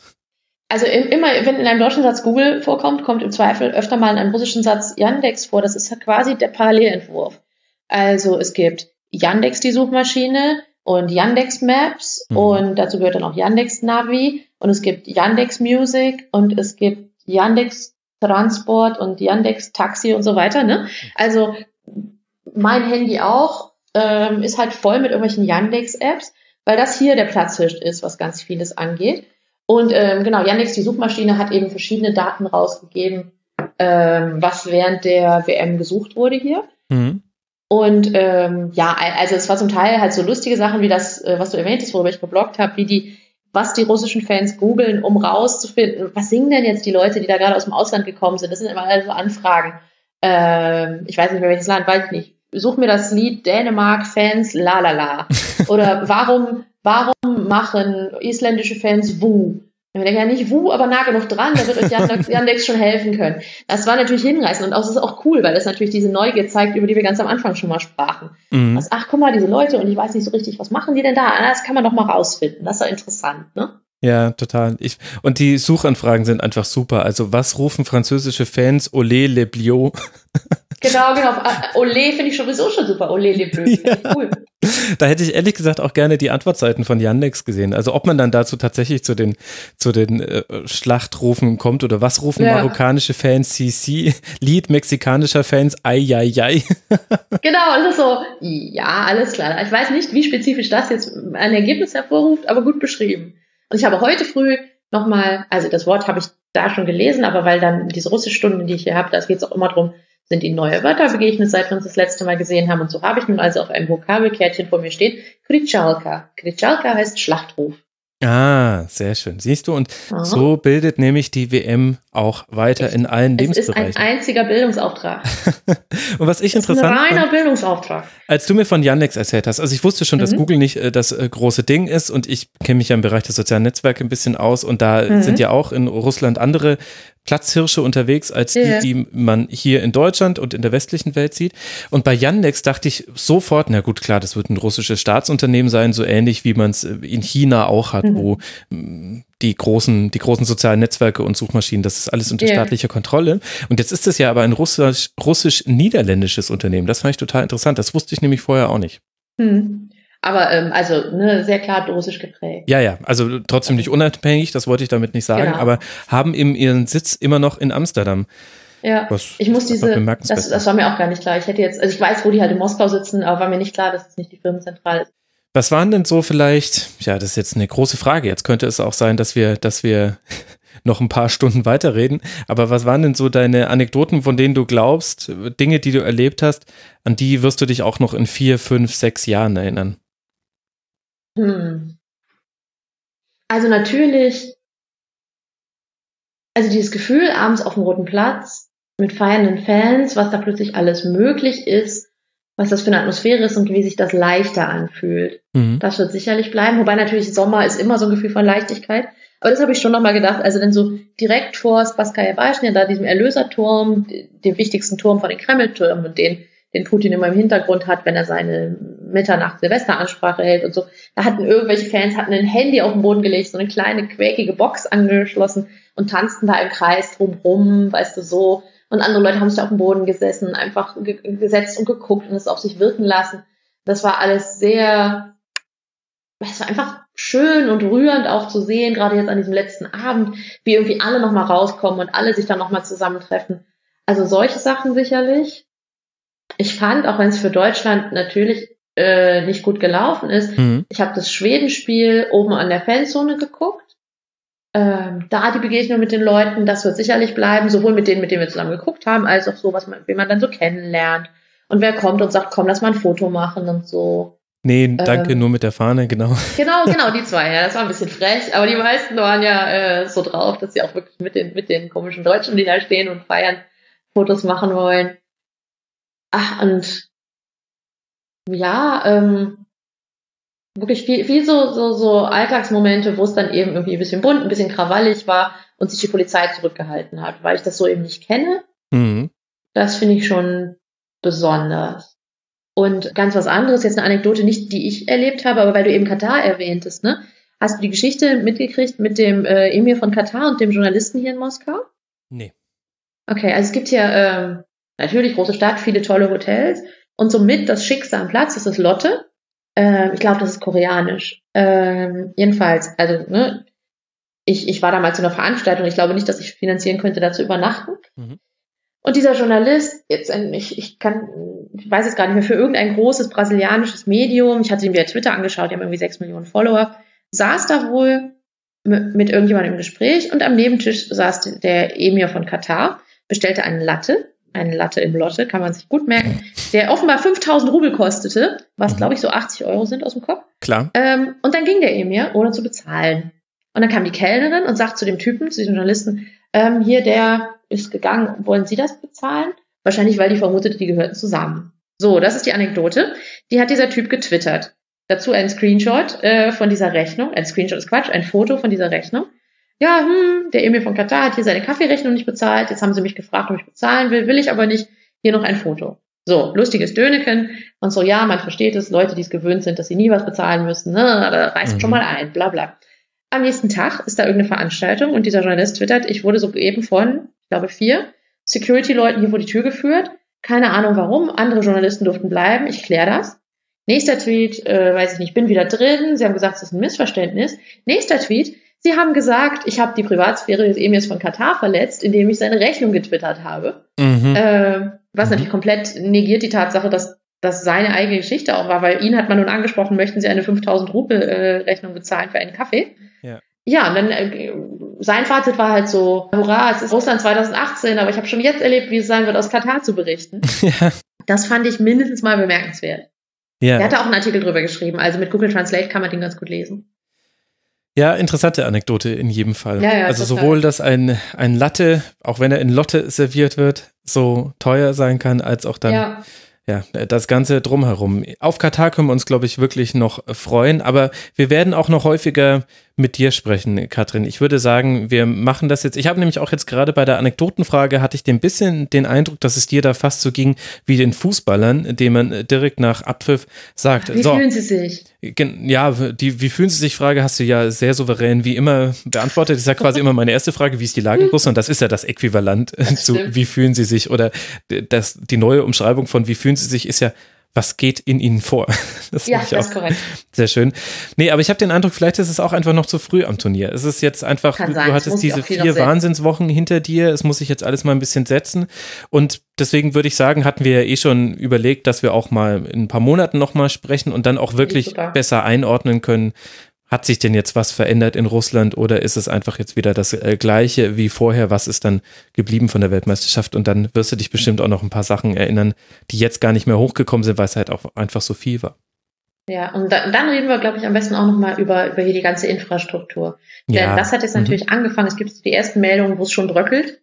Also immer, wenn in einem deutschen Satz Google vorkommt, kommt im Zweifel öfter mal in einem russischen Satz Yandex vor. Das ist quasi der Parallelentwurf. Also es gibt Yandex, die Suchmaschine, und Yandex Maps mhm. und dazu gehört dann auch Yandex Navi und es gibt Yandex Music und es gibt Yandex Transport und Yandex Taxi und so weiter. Ne? Also mein Handy auch ähm, ist halt voll mit irgendwelchen Yandex Apps weil das hier der Platzhirsch ist, was ganz vieles angeht. Und ähm, genau, Yandex, die Suchmaschine, hat eben verschiedene Daten rausgegeben, ähm, was während der WM gesucht wurde hier. Mhm. Und ähm, ja, also es war zum Teil halt so lustige Sachen wie das, äh, was du erwähnt hast, worüber ich geblockt habe, wie die, was die russischen Fans googeln, um rauszufinden, was singen denn jetzt die Leute, die da gerade aus dem Ausland gekommen sind. Das sind immer also Anfragen. Ähm, ich weiß nicht mehr welches Land, weiß ich nicht such mir das Lied Dänemark-Fans la la la. [laughs] Oder warum, warum machen isländische Fans Wu? Ich denke ja nicht Wu, aber nah genug dran, da wird euch [laughs] Yandex, schon helfen können. Das war natürlich hinreißend und auch, das ist auch cool, weil das natürlich diese Neugier zeigt, über die wir ganz am Anfang schon mal sprachen. Mhm. Was, ach, guck mal, diese Leute und ich weiß nicht so richtig, was machen die denn da? Ah, das kann man doch mal rausfinden. Das ist ja interessant, ne? Ja, total. Ich, und die Suchanfragen sind einfach super. Also, was rufen französische Fans Olé le Blio? [laughs] Genau, genau. Olé finde ich sowieso schon super. Olé le Bleu. [laughs] Ja. Cool. Da hätte ich ehrlich gesagt auch gerne die Antwortzeiten von Yandex gesehen. Also ob man dann dazu tatsächlich zu den, zu den äh, Schlachtrufen kommt oder was rufen ja. marokkanische Fans CC, Lied mexikanischer Fans ai ai ai. [laughs] genau, das ist so, ja, alles klar. Ich weiß nicht, wie spezifisch das jetzt ein Ergebnis hervorruft, aber gut beschrieben. Und ich habe heute früh nochmal, also das Wort habe ich da schon gelesen, aber weil dann diese russische Stunde, die ich hier habe, da geht es auch immer darum, sind ihnen neue Wörter begegnet, seit wir uns das letzte Mal gesehen haben. Und so habe ich nun also auf einem Vokabelkärtchen vor mir stehen. Kritschalka. Kritschalka heißt Schlachtruf. Ah, sehr schön. Siehst du, und Aha. so bildet nämlich die WM auch weiter in allen es Lebensbereichen. [laughs] Es ist ein einziger Bildungsauftrag. und was ich interessant ist ein reiner Bildungsauftrag. Als du mir von Yandex erzählt hast, also ich wusste schon, mhm. dass Google nicht äh, das äh, große Ding ist und ich kenne mich ja im Bereich der sozialen Netzwerke ein bisschen aus und da mhm. sind ja auch in Russland andere Platzhirsche unterwegs als die, ja. die man hier in Deutschland und in der westlichen Welt sieht. Und bei Yandex dachte ich sofort, na gut, klar, das wird ein russisches Staatsunternehmen sein, so ähnlich wie man es in China auch hat, mhm. wo mm, die großen, die großen sozialen Netzwerke und Suchmaschinen, das ist alles unter yeah. staatlicher Kontrolle. Und jetzt ist es ja aber ein russisch, russisch-niederländisches Unternehmen. Das fand ich total interessant. Das wusste ich nämlich vorher auch nicht. Hm. Aber ähm, also ne, sehr klar russisch geprägt. Ja, ja, also trotzdem nicht unabhängig, das wollte ich damit nicht sagen, genau. aber haben eben ihren Sitz immer noch in Amsterdam. Ja, Was ich muss diese, das, das war mir auch gar nicht klar. Ich hätte jetzt, also ich weiß, wo die halt in Moskau sitzen, aber war mir nicht klar, dass es nicht die Firmenzentrale ist. Was waren denn so vielleicht, ja, das ist jetzt eine große Frage. Jetzt könnte es auch sein, dass wir, dass wir [laughs] noch ein paar Stunden weiterreden. Aber was waren denn so deine Anekdoten, von denen du glaubst, Dinge, die du erlebt hast, an die wirst du dich auch noch in vier, fünf, sechs Jahren erinnern? Hm. Also natürlich, also dieses Gefühl abends auf dem Roten Platz mit feiernden Fans, was da plötzlich alles möglich ist, was das für eine Atmosphäre ist und wie sich das leichter anfühlt. Mhm. Das wird sicherlich bleiben. Wobei natürlich Sommer ist immer so ein Gefühl von Leichtigkeit. Aber das habe ich schon nochmal gedacht. Also dann so direkt vor Spaskaya Baschnia, da diesem Erlöserturm, dem wichtigsten Turm von den Kremltürmen und den, den Putin immer im Hintergrund hat, wenn er seine Mitternacht-Silvesteransprache hält und so. Da hatten irgendwelche Fans, hatten ein Handy auf den Boden gelegt, so eine kleine quäkige Box angeschlossen und tanzten da im Kreis drumrum, weißt du, so. Und andere Leute haben sich auf dem Boden gesessen, einfach ge gesetzt und geguckt und es auf sich wirken lassen. Das war alles sehr, es war einfach schön und rührend auch zu sehen, gerade jetzt an diesem letzten Abend, wie irgendwie alle nochmal rauskommen und alle sich dann nochmal zusammentreffen. Also solche Sachen sicherlich. Ich fand, auch wenn es für Deutschland natürlich äh, nicht gut gelaufen ist, mhm. ich habe das Schwedenspiel oben an der Fanzone geguckt ähm, da die Begegnung mit den Leuten, das wird sicherlich bleiben, sowohl mit denen, mit denen wir zusammen geguckt haben, als auch so, was man, wie man dann so kennenlernt. Und wer kommt und sagt, komm, lass mal ein Foto machen und so. Nee, danke, ähm, nur mit der Fahne, genau. Genau, [laughs] genau, die zwei, ja, das war ein bisschen frech, aber die meisten waren ja äh, so drauf, dass sie auch wirklich mit den, mit den komischen Deutschen, die da stehen und feiern, Fotos machen wollen. Ach, und ja, ähm, wirklich viel, viel so, so, so Alltagsmomente, wo es dann eben irgendwie ein bisschen bunt, ein bisschen krawallig war und sich die Polizei zurückgehalten hat, weil ich das so eben nicht kenne. Mhm. Das finde ich schon besonders. Und ganz was anderes, jetzt eine Anekdote, nicht die ich erlebt habe, aber weil du eben Katar erwähntest, ne? Hast du die Geschichte mitgekriegt mit dem äh, Emir von Katar und dem Journalisten hier in Moskau? Nee. Okay, also es gibt hier ähm, natürlich große Stadt, viele tolle Hotels und somit das Schickste am Platz ist das Lotte. Ähm, ich glaube, das ist koreanisch. Ähm, jedenfalls, also, ne, ich, ich war damals in einer Veranstaltung, ich glaube nicht, dass ich finanzieren könnte, da zu übernachten. Mhm. Und dieser Journalist, jetzt, ich, ich kann, ich weiß es gar nicht mehr, für irgendein großes brasilianisches Medium, ich hatte ihn via Twitter angeschaut, die haben irgendwie sechs Millionen Follower, saß da wohl mit irgendjemandem im Gespräch und am Nebentisch saß der Emir von Katar, bestellte einen Latte eine Latte im Lotte, kann man sich gut merken, der offenbar 5000 Rubel kostete, was mhm. glaube ich so 80 Euro sind aus dem Kopf. Klar. Ähm, und dann ging der Emir, ohne zu bezahlen. Und dann kam die Kellnerin und sagt zu dem Typen, zu diesem Journalisten, ähm, hier, der ist gegangen, wollen Sie das bezahlen? Wahrscheinlich, weil die vermutete, die gehörten zusammen. So, das ist die Anekdote. Die hat dieser Typ getwittert. Dazu ein Screenshot äh, von dieser Rechnung. Ein Screenshot ist Quatsch, ein Foto von dieser Rechnung ja, hm, der Emil von Katar hat hier seine Kaffeerechnung nicht bezahlt, jetzt haben sie mich gefragt, ob ich bezahlen will, will ich aber nicht, hier noch ein Foto. So, lustiges Döneken und so, ja, man versteht es, Leute, die es gewöhnt sind, dass sie nie was bezahlen müssen, ne, da reißt mhm. schon mal ein, bla bla. Am nächsten Tag ist da irgendeine Veranstaltung und dieser Journalist twittert, ich wurde soeben von, ich glaube, vier Security-Leuten hier vor die Tür geführt, keine Ahnung warum, andere Journalisten durften bleiben, ich kläre das. Nächster Tweet, äh, weiß ich nicht, bin wieder drin, sie haben gesagt, es ist ein Missverständnis. Nächster Tweet, Sie haben gesagt, ich habe die Privatsphäre des Emirs von Katar verletzt, indem ich seine Rechnung getwittert habe. Mhm. Äh, was mhm. natürlich komplett negiert die Tatsache, dass das seine eigene Geschichte auch war, weil ihn hat man nun angesprochen, möchten Sie eine 5000 Rupel äh, Rechnung bezahlen für einen Kaffee? Ja. Ja, und dann äh, sein Fazit war halt so, hurra, es ist Russland 2018, aber ich habe schon jetzt erlebt, wie es sein wird, aus Katar zu berichten. [laughs] Ja. Das fand ich mindestens mal bemerkenswert. Ja. Er hatte auch einen Artikel drüber geschrieben, also mit Google Translate kann man den ganz gut lesen. Ja, interessante Anekdote in jedem Fall. Ja, ja, also total. sowohl, dass ein, ein Latte, auch wenn er in Lotte serviert wird, so teuer sein kann, als auch dann ja ja, das Ganze drumherum. Auf Katar können wir uns, glaube ich, wirklich noch freuen, aber wir werden auch noch häufiger mit dir sprechen, Katrin. Ich würde sagen, wir machen das jetzt. Ich habe nämlich auch jetzt gerade bei der Anekdotenfrage hatte ich ein bisschen den Eindruck, dass es dir da fast so ging wie den Fußballern, dem man direkt nach Abpfiff sagt. Wie so, fühlen sie sich? Ja, die Wie fühlen sie sich Frage hast du ja sehr souverän wie immer beantwortet. Das ist ja quasi immer meine erste Frage, wie ist die Lage in Russland? Das ist ja das Äquivalent das zu wie fühlen sie sich oder das, die neue Umschreibung von wie fühlen sie sich ist ja was geht in ihnen vor. [laughs] Das ja, das ist korrekt. Sehr schön. Nee, aber ich habe den Eindruck, vielleicht ist es auch einfach noch zu früh am Turnier. Es ist jetzt einfach, du, du hattest diese vier Wahnsinnswochen hinter dir, es muss sich jetzt alles mal ein bisschen setzen. Und deswegen würde ich sagen, hatten wir ja eh schon überlegt, dass wir auch mal in ein paar Monaten nochmal sprechen und dann auch wirklich besser einordnen können, hat sich denn jetzt was verändert in Russland oder ist es einfach jetzt wieder das äh, gleiche wie vorher? Was ist dann geblieben von der Weltmeisterschaft? Und dann wirst du dich bestimmt auch noch ein paar Sachen erinnern, die jetzt gar nicht mehr hochgekommen sind, weil es halt auch einfach so viel war. Ja, und da, dann reden wir, glaube ich, am besten auch nochmal über, über hier die ganze Infrastruktur. Ja. Denn das hat jetzt natürlich mhm. angefangen. Es gibt die ersten Meldungen, wo es schon bröckelt.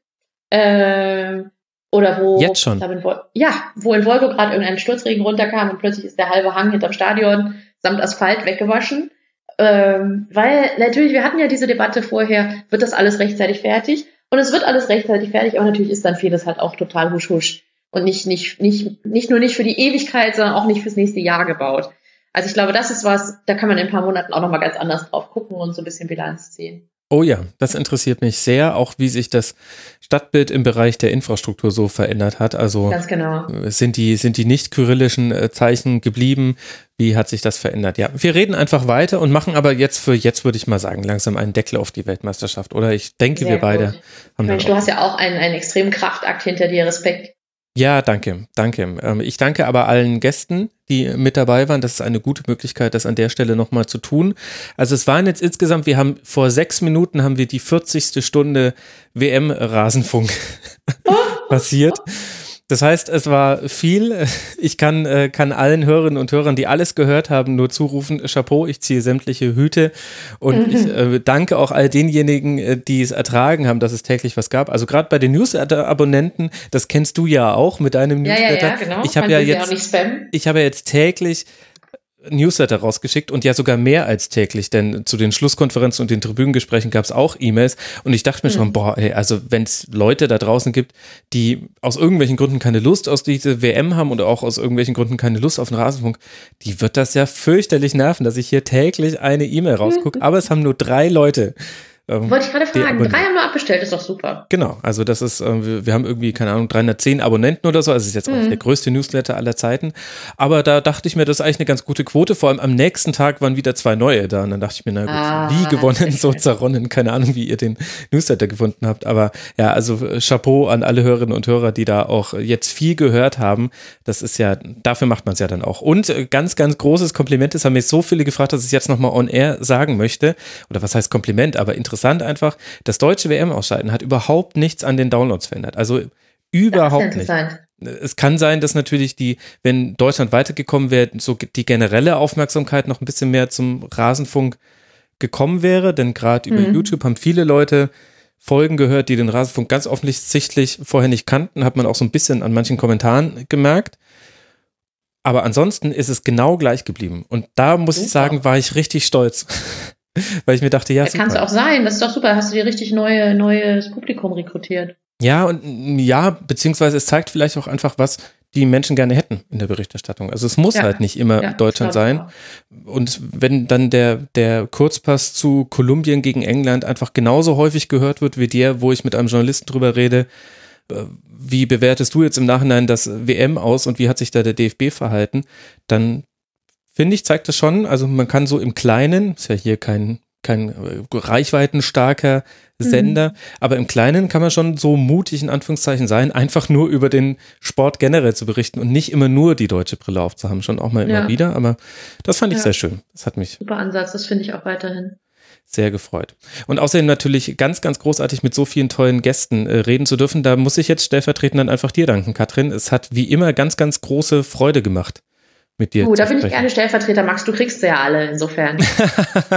Ähm, oder wo, Jetzt schon. In, ja, wo in Wolgograd irgendein Sturzregen runterkam und plötzlich ist der halbe Hang hinterm Stadion samt Asphalt weggewaschen. Ähm, weil natürlich, wir hatten ja diese Debatte vorher, wird das alles rechtzeitig fertig? Und es wird alles rechtzeitig fertig, aber natürlich ist dann vieles halt auch total husch husch und nicht, nicht, nicht, nicht nur nicht für die Ewigkeit, sondern auch nicht fürs nächste Jahr gebaut. Also ich glaube, das ist was, da kann man in ein paar Monaten auch nochmal ganz anders drauf gucken und so ein bisschen Bilanz ziehen. Oh ja, das interessiert mich sehr, auch wie sich das Stadtbild im Bereich der Infrastruktur so verändert hat. Also genau. sind die, sind die nicht kyrillischen äh, Zeichen geblieben? Wie hat sich das verändert? Ja, wir reden einfach weiter und machen aber jetzt für jetzt, würde ich mal sagen, langsam einen Deckel auf die Weltmeisterschaft, oder? Ich denke, sehr wir beide gut. haben Mensch, du hast ja auch einen, einen extremen Kraftakt hinter dir. Respekt. Ja, danke, danke. Ähm, ich danke aber allen Gästen, die mit dabei waren. Das ist eine gute Möglichkeit, das an der Stelle nochmal zu tun. Also es waren jetzt insgesamt, wir haben vor sechs Minuten haben wir die 40. Stunde WM-Rasenfunk [laughs] passiert. Das heißt, es war viel. Ich kann, äh, kann allen Hörerinnen und Hörern, die alles gehört haben, nur zurufen, Chapeau, ich ziehe sämtliche Hüte. Und mhm. [laughs] ich äh, danke auch all denjenigen, äh, die es ertragen haben, dass es täglich was gab. Also gerade bei den Newsletter-Abonnenten, das kennst du ja auch mit deinem Newsletter. Ja, ja, genau. Ich habe ja jetzt, ich habe ja jetzt täglich Newsletter rausgeschickt und ja sogar mehr als täglich, denn zu den Schlusskonferenzen und den Tribünengesprächen gab es auch E-Mails und ich dachte mir mhm. schon, boah, ey, also wenn es Leute da draußen gibt, die aus irgendwelchen Gründen keine Lust auf diese WM haben oder auch aus irgendwelchen Gründen keine Lust auf den Rasenfunk, die wird das ja fürchterlich nerven, dass ich hier täglich eine E-Mail rausgucke, mhm. aber es haben nur drei Leute ähm, Wollte ich gerade fragen. Drei haben wir abbestellt, ist doch super. Genau, also das ist, äh, wir, wir, haben irgendwie, keine Ahnung, 310 Abonnenten oder so. Also es ist jetzt mhm. auch nicht der größte Newsletter aller Zeiten. Aber da dachte ich mir, das ist eigentlich eine ganz gute Quote. Vor allem am nächsten Tag waren wieder zwei neue da. Und dann dachte ich mir, na gut, ah, wie gewonnen, so zerronnen. Keine Ahnung, wie ihr den Newsletter gefunden habt. Aber ja, also äh, Chapeau an alle Hörerinnen und Hörer, die da auch jetzt viel gehört haben. Das ist ja, dafür macht man es ja dann auch. Und äh, ganz, ganz großes Kompliment, es haben mir so viele gefragt, dass ich es jetzt nochmal on air sagen möchte. Oder was heißt Kompliment, aber interessant interessant einfach, das deutsche WM-Ausschalten hat überhaupt nichts an den Downloads verändert. Also überhaupt nicht. Es kann sein, dass natürlich die, wenn Deutschland weitergekommen wäre, so die generelle Aufmerksamkeit noch ein bisschen mehr zum Rasenfunk gekommen wäre, denn gerade über mhm. YouTube haben viele Leute Folgen gehört, die den Rasenfunk ganz offensichtlich vorher nicht kannten, hat man auch so ein bisschen an manchen Kommentaren gemerkt. Aber ansonsten ist es genau gleich geblieben. Und da muss Super. ich sagen, war ich richtig stolz. [laughs] [laughs] Weil ich mir dachte, ja, ja Kann es auch sein, das ist doch super. Hast du dir richtig neue, neues Publikum rekrutiert. Ja, und ja, beziehungsweise es zeigt vielleicht auch einfach, was die Menschen gerne hätten in der Berichterstattung. Also es muss ja. halt nicht immer ja, Deutschland sein. Und wenn dann der, der Kurzpass zu Kolumbien gegen England einfach genauso häufig gehört wird wie der, wo ich mit einem Journalisten drüber rede, äh, wie bewertest du jetzt im Nachhinein das WM aus und wie hat sich da der DFB verhalten, dann finde ich, zeigt das schon. Also man kann so im Kleinen, ist ja hier kein, kein äh, reichweitenstarker Sender, mhm. aber im Kleinen kann man schon so mutig in Anführungszeichen sein, einfach nur über den Sport generell zu berichten und nicht immer nur die deutsche Brille aufzuhaben, schon auch mal ja. immer wieder. Aber das fand ich ja. sehr schön. Das hat mich. Super Ansatz, das finde ich auch weiterhin sehr gefreut. Und außerdem natürlich ganz, ganz großartig mit so vielen tollen Gästen äh, reden zu dürfen. Da muss ich jetzt stellvertretend dann einfach dir danken, Katrin. Es hat wie immer ganz, ganz große Freude gemacht mit dir. Oh, da bin ich gerne Stellvertreter, Max. Du kriegst sie ja alle insofern.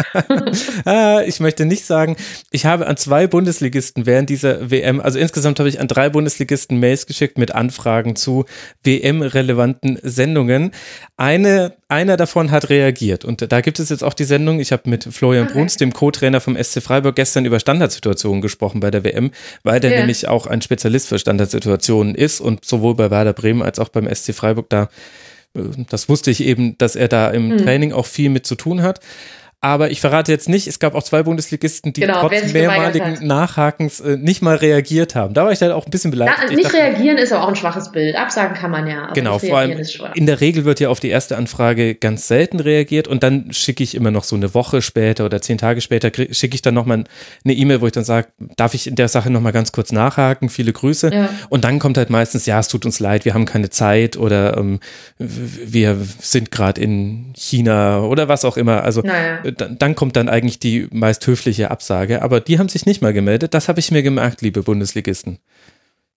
[laughs] ah, ich möchte nicht sagen, ich habe an zwei Bundesligisten während dieser WM, also insgesamt habe ich an drei Bundesligisten Mails geschickt mit Anfragen zu WM-relevanten Sendungen. Eine, einer davon hat reagiert und da gibt es jetzt auch die Sendung. Ich habe mit Florian okay. Bruns, dem Co-Trainer vom SC Freiburg, gestern über Standardsituationen gesprochen bei der WM, weil der ja. nämlich auch ein Spezialist für Standardsituationen ist und sowohl bei Werder Bremen als auch beim SC Freiburg da das wusste ich eben, dass er da im mhm. Training auch viel mit zu tun hat. Aber ich verrate jetzt nicht, es gab auch zwei Bundesligisten, die genau, trotz mehrmaligen Nachhakens äh, nicht mal reagiert haben. Da war ich dann auch ein bisschen beleidigt. Ja, nicht dachte, reagieren ist aber auch ein schwaches Bild. Absagen kann man ja. genau, vor allem in der Regel wird ja auf die erste Anfrage ganz selten reagiert und dann schicke ich immer noch so eine Woche später oder zehn Tage später schicke ich dann nochmal eine E-Mail, wo ich dann sage, darf ich in der Sache nochmal ganz kurz nachhaken? Viele Grüße. Ja. Und dann kommt halt meistens, ja, es tut uns leid, wir haben keine Zeit oder ähm, wir sind gerade in China oder was auch immer. Also naja dann kommt dann eigentlich die meist höfliche Absage. Aber die haben sich nicht mal gemeldet. Das habe ich mir gemerkt, liebe Bundesligisten.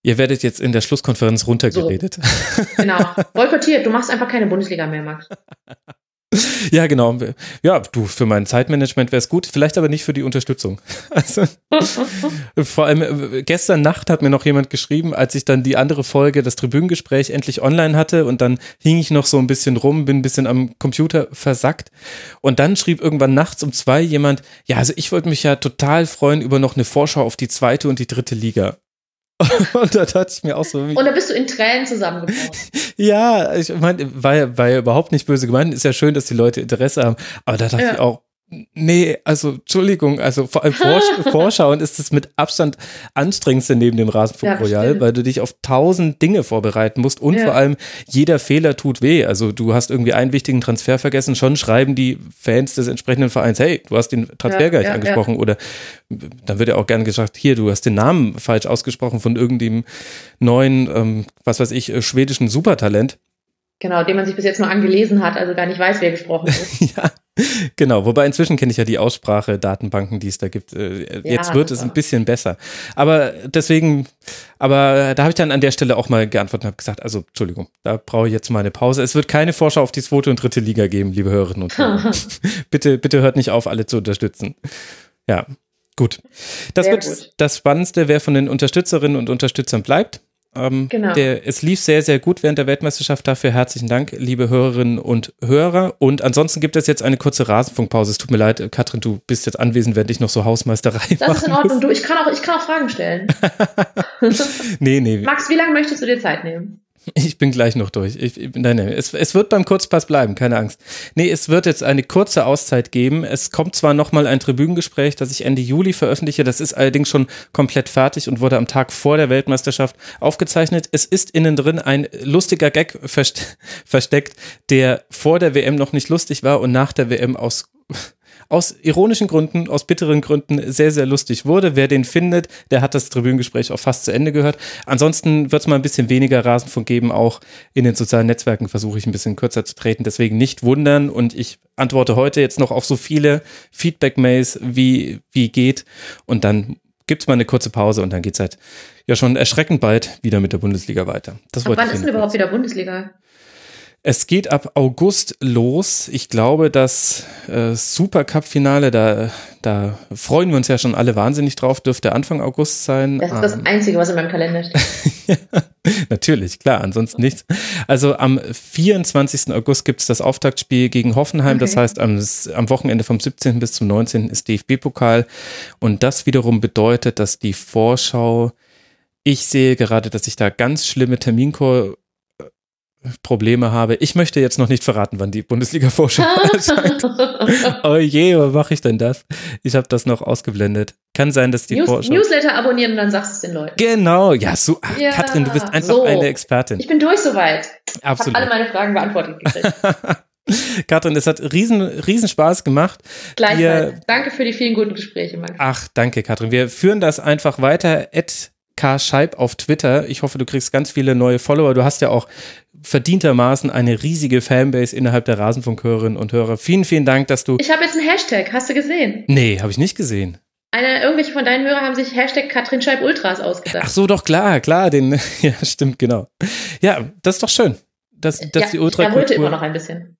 Ihr werdet jetzt in der Schlusskonferenz runtergeredet. So. Genau. Boykottiert. Du machst einfach keine Bundesliga mehr, Max. [laughs] [laughs] Ja, genau. Ja, du, für mein Zeitmanagement wäre es gut, vielleicht aber nicht für die Unterstützung. [laughs] Also, [laughs] vor allem äh, gestern Nacht hat mir noch jemand geschrieben, als ich dann die andere Folge, das Tribünengespräch, endlich online hatte und dann hing ich noch so ein bisschen rum, bin ein bisschen am Computer versackt und dann schrieb irgendwann nachts um zwei jemand, ja, also ich wollte mich ja total freuen über noch eine Vorschau auf die zweite und die dritte Liga. [laughs] und da dachte ich mir auch so. Und da bist du in Tränen zusammengebrochen. [laughs] ja, ich meine, war ja, war ja überhaupt nicht böse gemeint. Ist ja schön, dass die Leute Interesse haben. Aber da dachte ja. ich auch, Nee, also Entschuldigung, also vor allem [laughs] Vorschauen ist das mit Abstand anstrengendste neben dem Rasenfunk ja, Royal, weil du dich auf tausend Dinge vorbereiten musst und ja. vor allem jeder Fehler tut weh. Also du hast irgendwie einen wichtigen Transfer vergessen, schon schreiben die Fans des entsprechenden Vereins, hey, du hast den Transfer ja, gar nicht angesprochen oder dann wird ja auch gerne gesagt, hier, du hast den Namen falsch ausgesprochen von irgendeinem neuen, ähm, was weiß ich, äh, schwedischen Supertalent. Genau, den man sich bis jetzt nur angelesen hat, also gar nicht weiß, wer gesprochen [laughs] ist. ja, genau. Wobei inzwischen kenne ich ja die Aussprache-Datenbanken, die es da gibt. Äh, jetzt ja, wird es ein bisschen besser. Aber deswegen, aber da habe ich dann an der Stelle auch mal geantwortet und habe gesagt, also Entschuldigung, da brauche ich jetzt mal eine Pause. Es wird keine Vorschau auf die zweite und dritte Liga geben, liebe Hörerinnen und Hörer. [laughs] bitte, bitte hört nicht auf, alle zu unterstützen. Ja, gut. Das Sehr wird gut. das Spannendste, wer von den Unterstützerinnen und Unterstützern bleibt. Ähm, genau. Der, es lief sehr, sehr gut während der Weltmeisterschaft. Dafür herzlichen Dank, liebe Hörerinnen und Hörer. Und ansonsten gibt es jetzt eine kurze Rasenfunkpause. Es tut mir leid, Katrin, du bist jetzt anwesend, während ich noch so Hausmeisterei Das ist in Ordnung. Du, ich, kann auch, ich kann auch Fragen stellen. [laughs] nee, nee. Max, wie lange möchtest du dir Zeit nehmen? Ich bin gleich noch durch. Ich, ich, nein, nein, es, es wird beim Kurzpass bleiben, keine Angst. Nee, es wird jetzt eine kurze Auszeit geben. Es kommt zwar nochmal ein Tribünengespräch, das ich Ende Juli veröffentliche. Das ist allerdings schon komplett fertig und wurde am Tag vor der Weltmeisterschaft aufgezeichnet. Es ist innen drin ein lustiger Gag [laughs] versteckt, der vor der WM noch nicht lustig war und nach der WM aus aus ironischen Gründen, aus bitteren Gründen sehr, sehr lustig wurde. Wer den findet, der hat das Tribünengespräch auch fast zu Ende gehört. Ansonsten wird es mal ein bisschen weniger Rasenfunk geben. Auch in den sozialen Netzwerken versuche ich ein bisschen kürzer zu treten. Deswegen nicht wundern. Und ich antworte heute jetzt noch auf so viele Feedback-Mails, wie, wie geht. Und dann gibt es mal eine kurze Pause und dann geht es halt ja schon erschreckend bald wieder mit der Bundesliga weiter. Das wann ist denn überhaupt wieder Bundesliga? Es geht ab August los. Ich glaube, das äh, Supercup-Finale, da, da freuen wir uns ja schon alle wahnsinnig drauf, dürfte Anfang August sein. Das ist das ähm, Einzige, was in meinem Kalender steht. [laughs] ja, natürlich, klar, ansonsten nichts. Also am 24. August gibt es das Auftaktspiel gegen Hoffenheim. Okay. Das heißt, am, am Wochenende vom 17. bis zum 19. ist DFB-Pokal. Und das wiederum bedeutet, dass die Vorschau ich sehe gerade, dass ich da ganz schlimme Terminkur Probleme habe. Ich möchte jetzt noch nicht verraten, wann die Bundesliga-Vorschau [laughs] erscheint. oh je, wo mache ich denn das? Ich habe das noch ausgeblendet. Kann sein, dass die News, Vorschau... Newsletter abonnieren und dann sagst du es den Leuten. Genau, ja, so. Ach, ja, Katrin, du bist einfach so. eine Expertin. Ich bin durch soweit. Absolut. Ich habe alle meine Fragen beantwortet gekriegt. [laughs] Katrin, es hat riesen, riesen Spaß gemacht. Gleichfalls. Wir, danke für die vielen guten Gespräche, Max. Ach, danke, Katrin. Wir führen das einfach weiter. Ed K. Scheib auf Twitter. Ich hoffe, du kriegst ganz viele neue Follower. Du hast ja auch verdientermaßen eine riesige Fanbase innerhalb der Rasenfunkhörerinnen und Hörer. Vielen, vielen Dank, dass du. Ich habe jetzt einen Hashtag. Hast du gesehen? Nee, habe ich nicht gesehen. Eine, irgendwelche von deinen Hörern haben sich Hashtag Katrin Scheib Ultras ausgedacht. Ach so, doch klar, klar, den, [laughs] ja, stimmt, genau. Ja, das ist doch schön. Dass, dass ja, die Ultrakultur. Ich immer noch ein bisschen.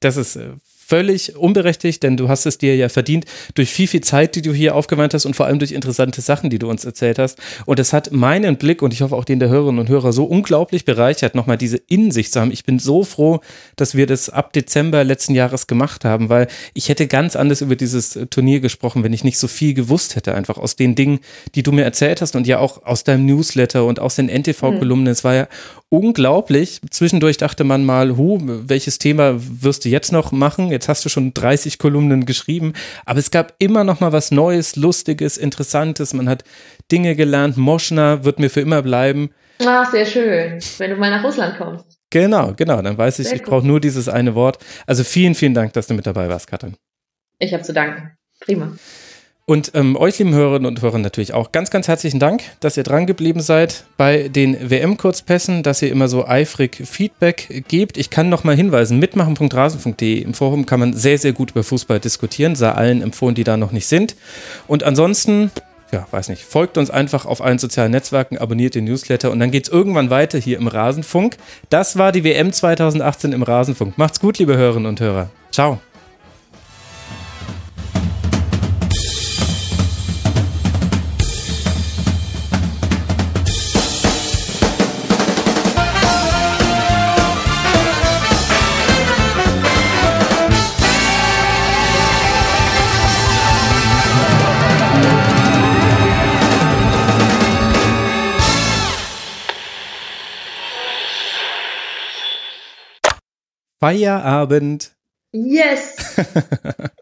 Das ist äh, völlig unberechtigt, denn du hast es dir ja verdient durch viel, viel Zeit, die du hier aufgewandt hast und vor allem durch interessante Sachen, die du uns erzählt hast. Und es hat meinen Blick und ich hoffe auch den der Hörerinnen und Hörer so unglaublich bereichert, nochmal diese Innensicht zu haben. Ich bin so froh, dass wir das ab Dezember letzten Jahres gemacht haben, weil ich hätte ganz anders über dieses Turnier gesprochen, wenn ich nicht so viel gewusst hätte, einfach aus den Dingen, die du mir erzählt hast und ja auch aus deinem Newsletter und aus den NTV-Kolumnen. Mhm. Es war ja unglaublich. Zwischendurch dachte man mal, hu, welches Thema wirst du jetzt noch machen? Jetzt hast du schon 30 Kolumnen geschrieben, aber es gab immer noch mal was Neues, Lustiges, Interessantes. Man hat Dinge gelernt. Moschner wird mir für immer bleiben. Ach, sehr schön, wenn du mal nach Russland kommst. Genau, genau. Dann weiß ich, sehr ich brauche nur dieses eine Wort. Also vielen, vielen Dank, dass du mit dabei warst, Katrin. Ich habe zu danken. Prima. Und ähm, euch, lieben Hörerinnen und Hörer, natürlich auch ganz, ganz herzlichen Dank, dass ihr dran geblieben seid bei den WM-Kurzpässen, dass ihr immer so eifrig Feedback gebt. Ich kann noch mal hinweisen, mitmachen.rasen.de im Forum kann man sehr, sehr gut über Fußball diskutieren, sei allen empfohlen, die da noch nicht sind. Und ansonsten ja, weiß nicht, folgt uns einfach auf allen sozialen Netzwerken, abonniert den Newsletter und dann geht es irgendwann weiter hier im Rasenfunk. Das war die WM 2018 im Rasenfunk. Macht's gut, liebe Hörerinnen und Hörer. Ciao. Feierabend. Yes. [laughs]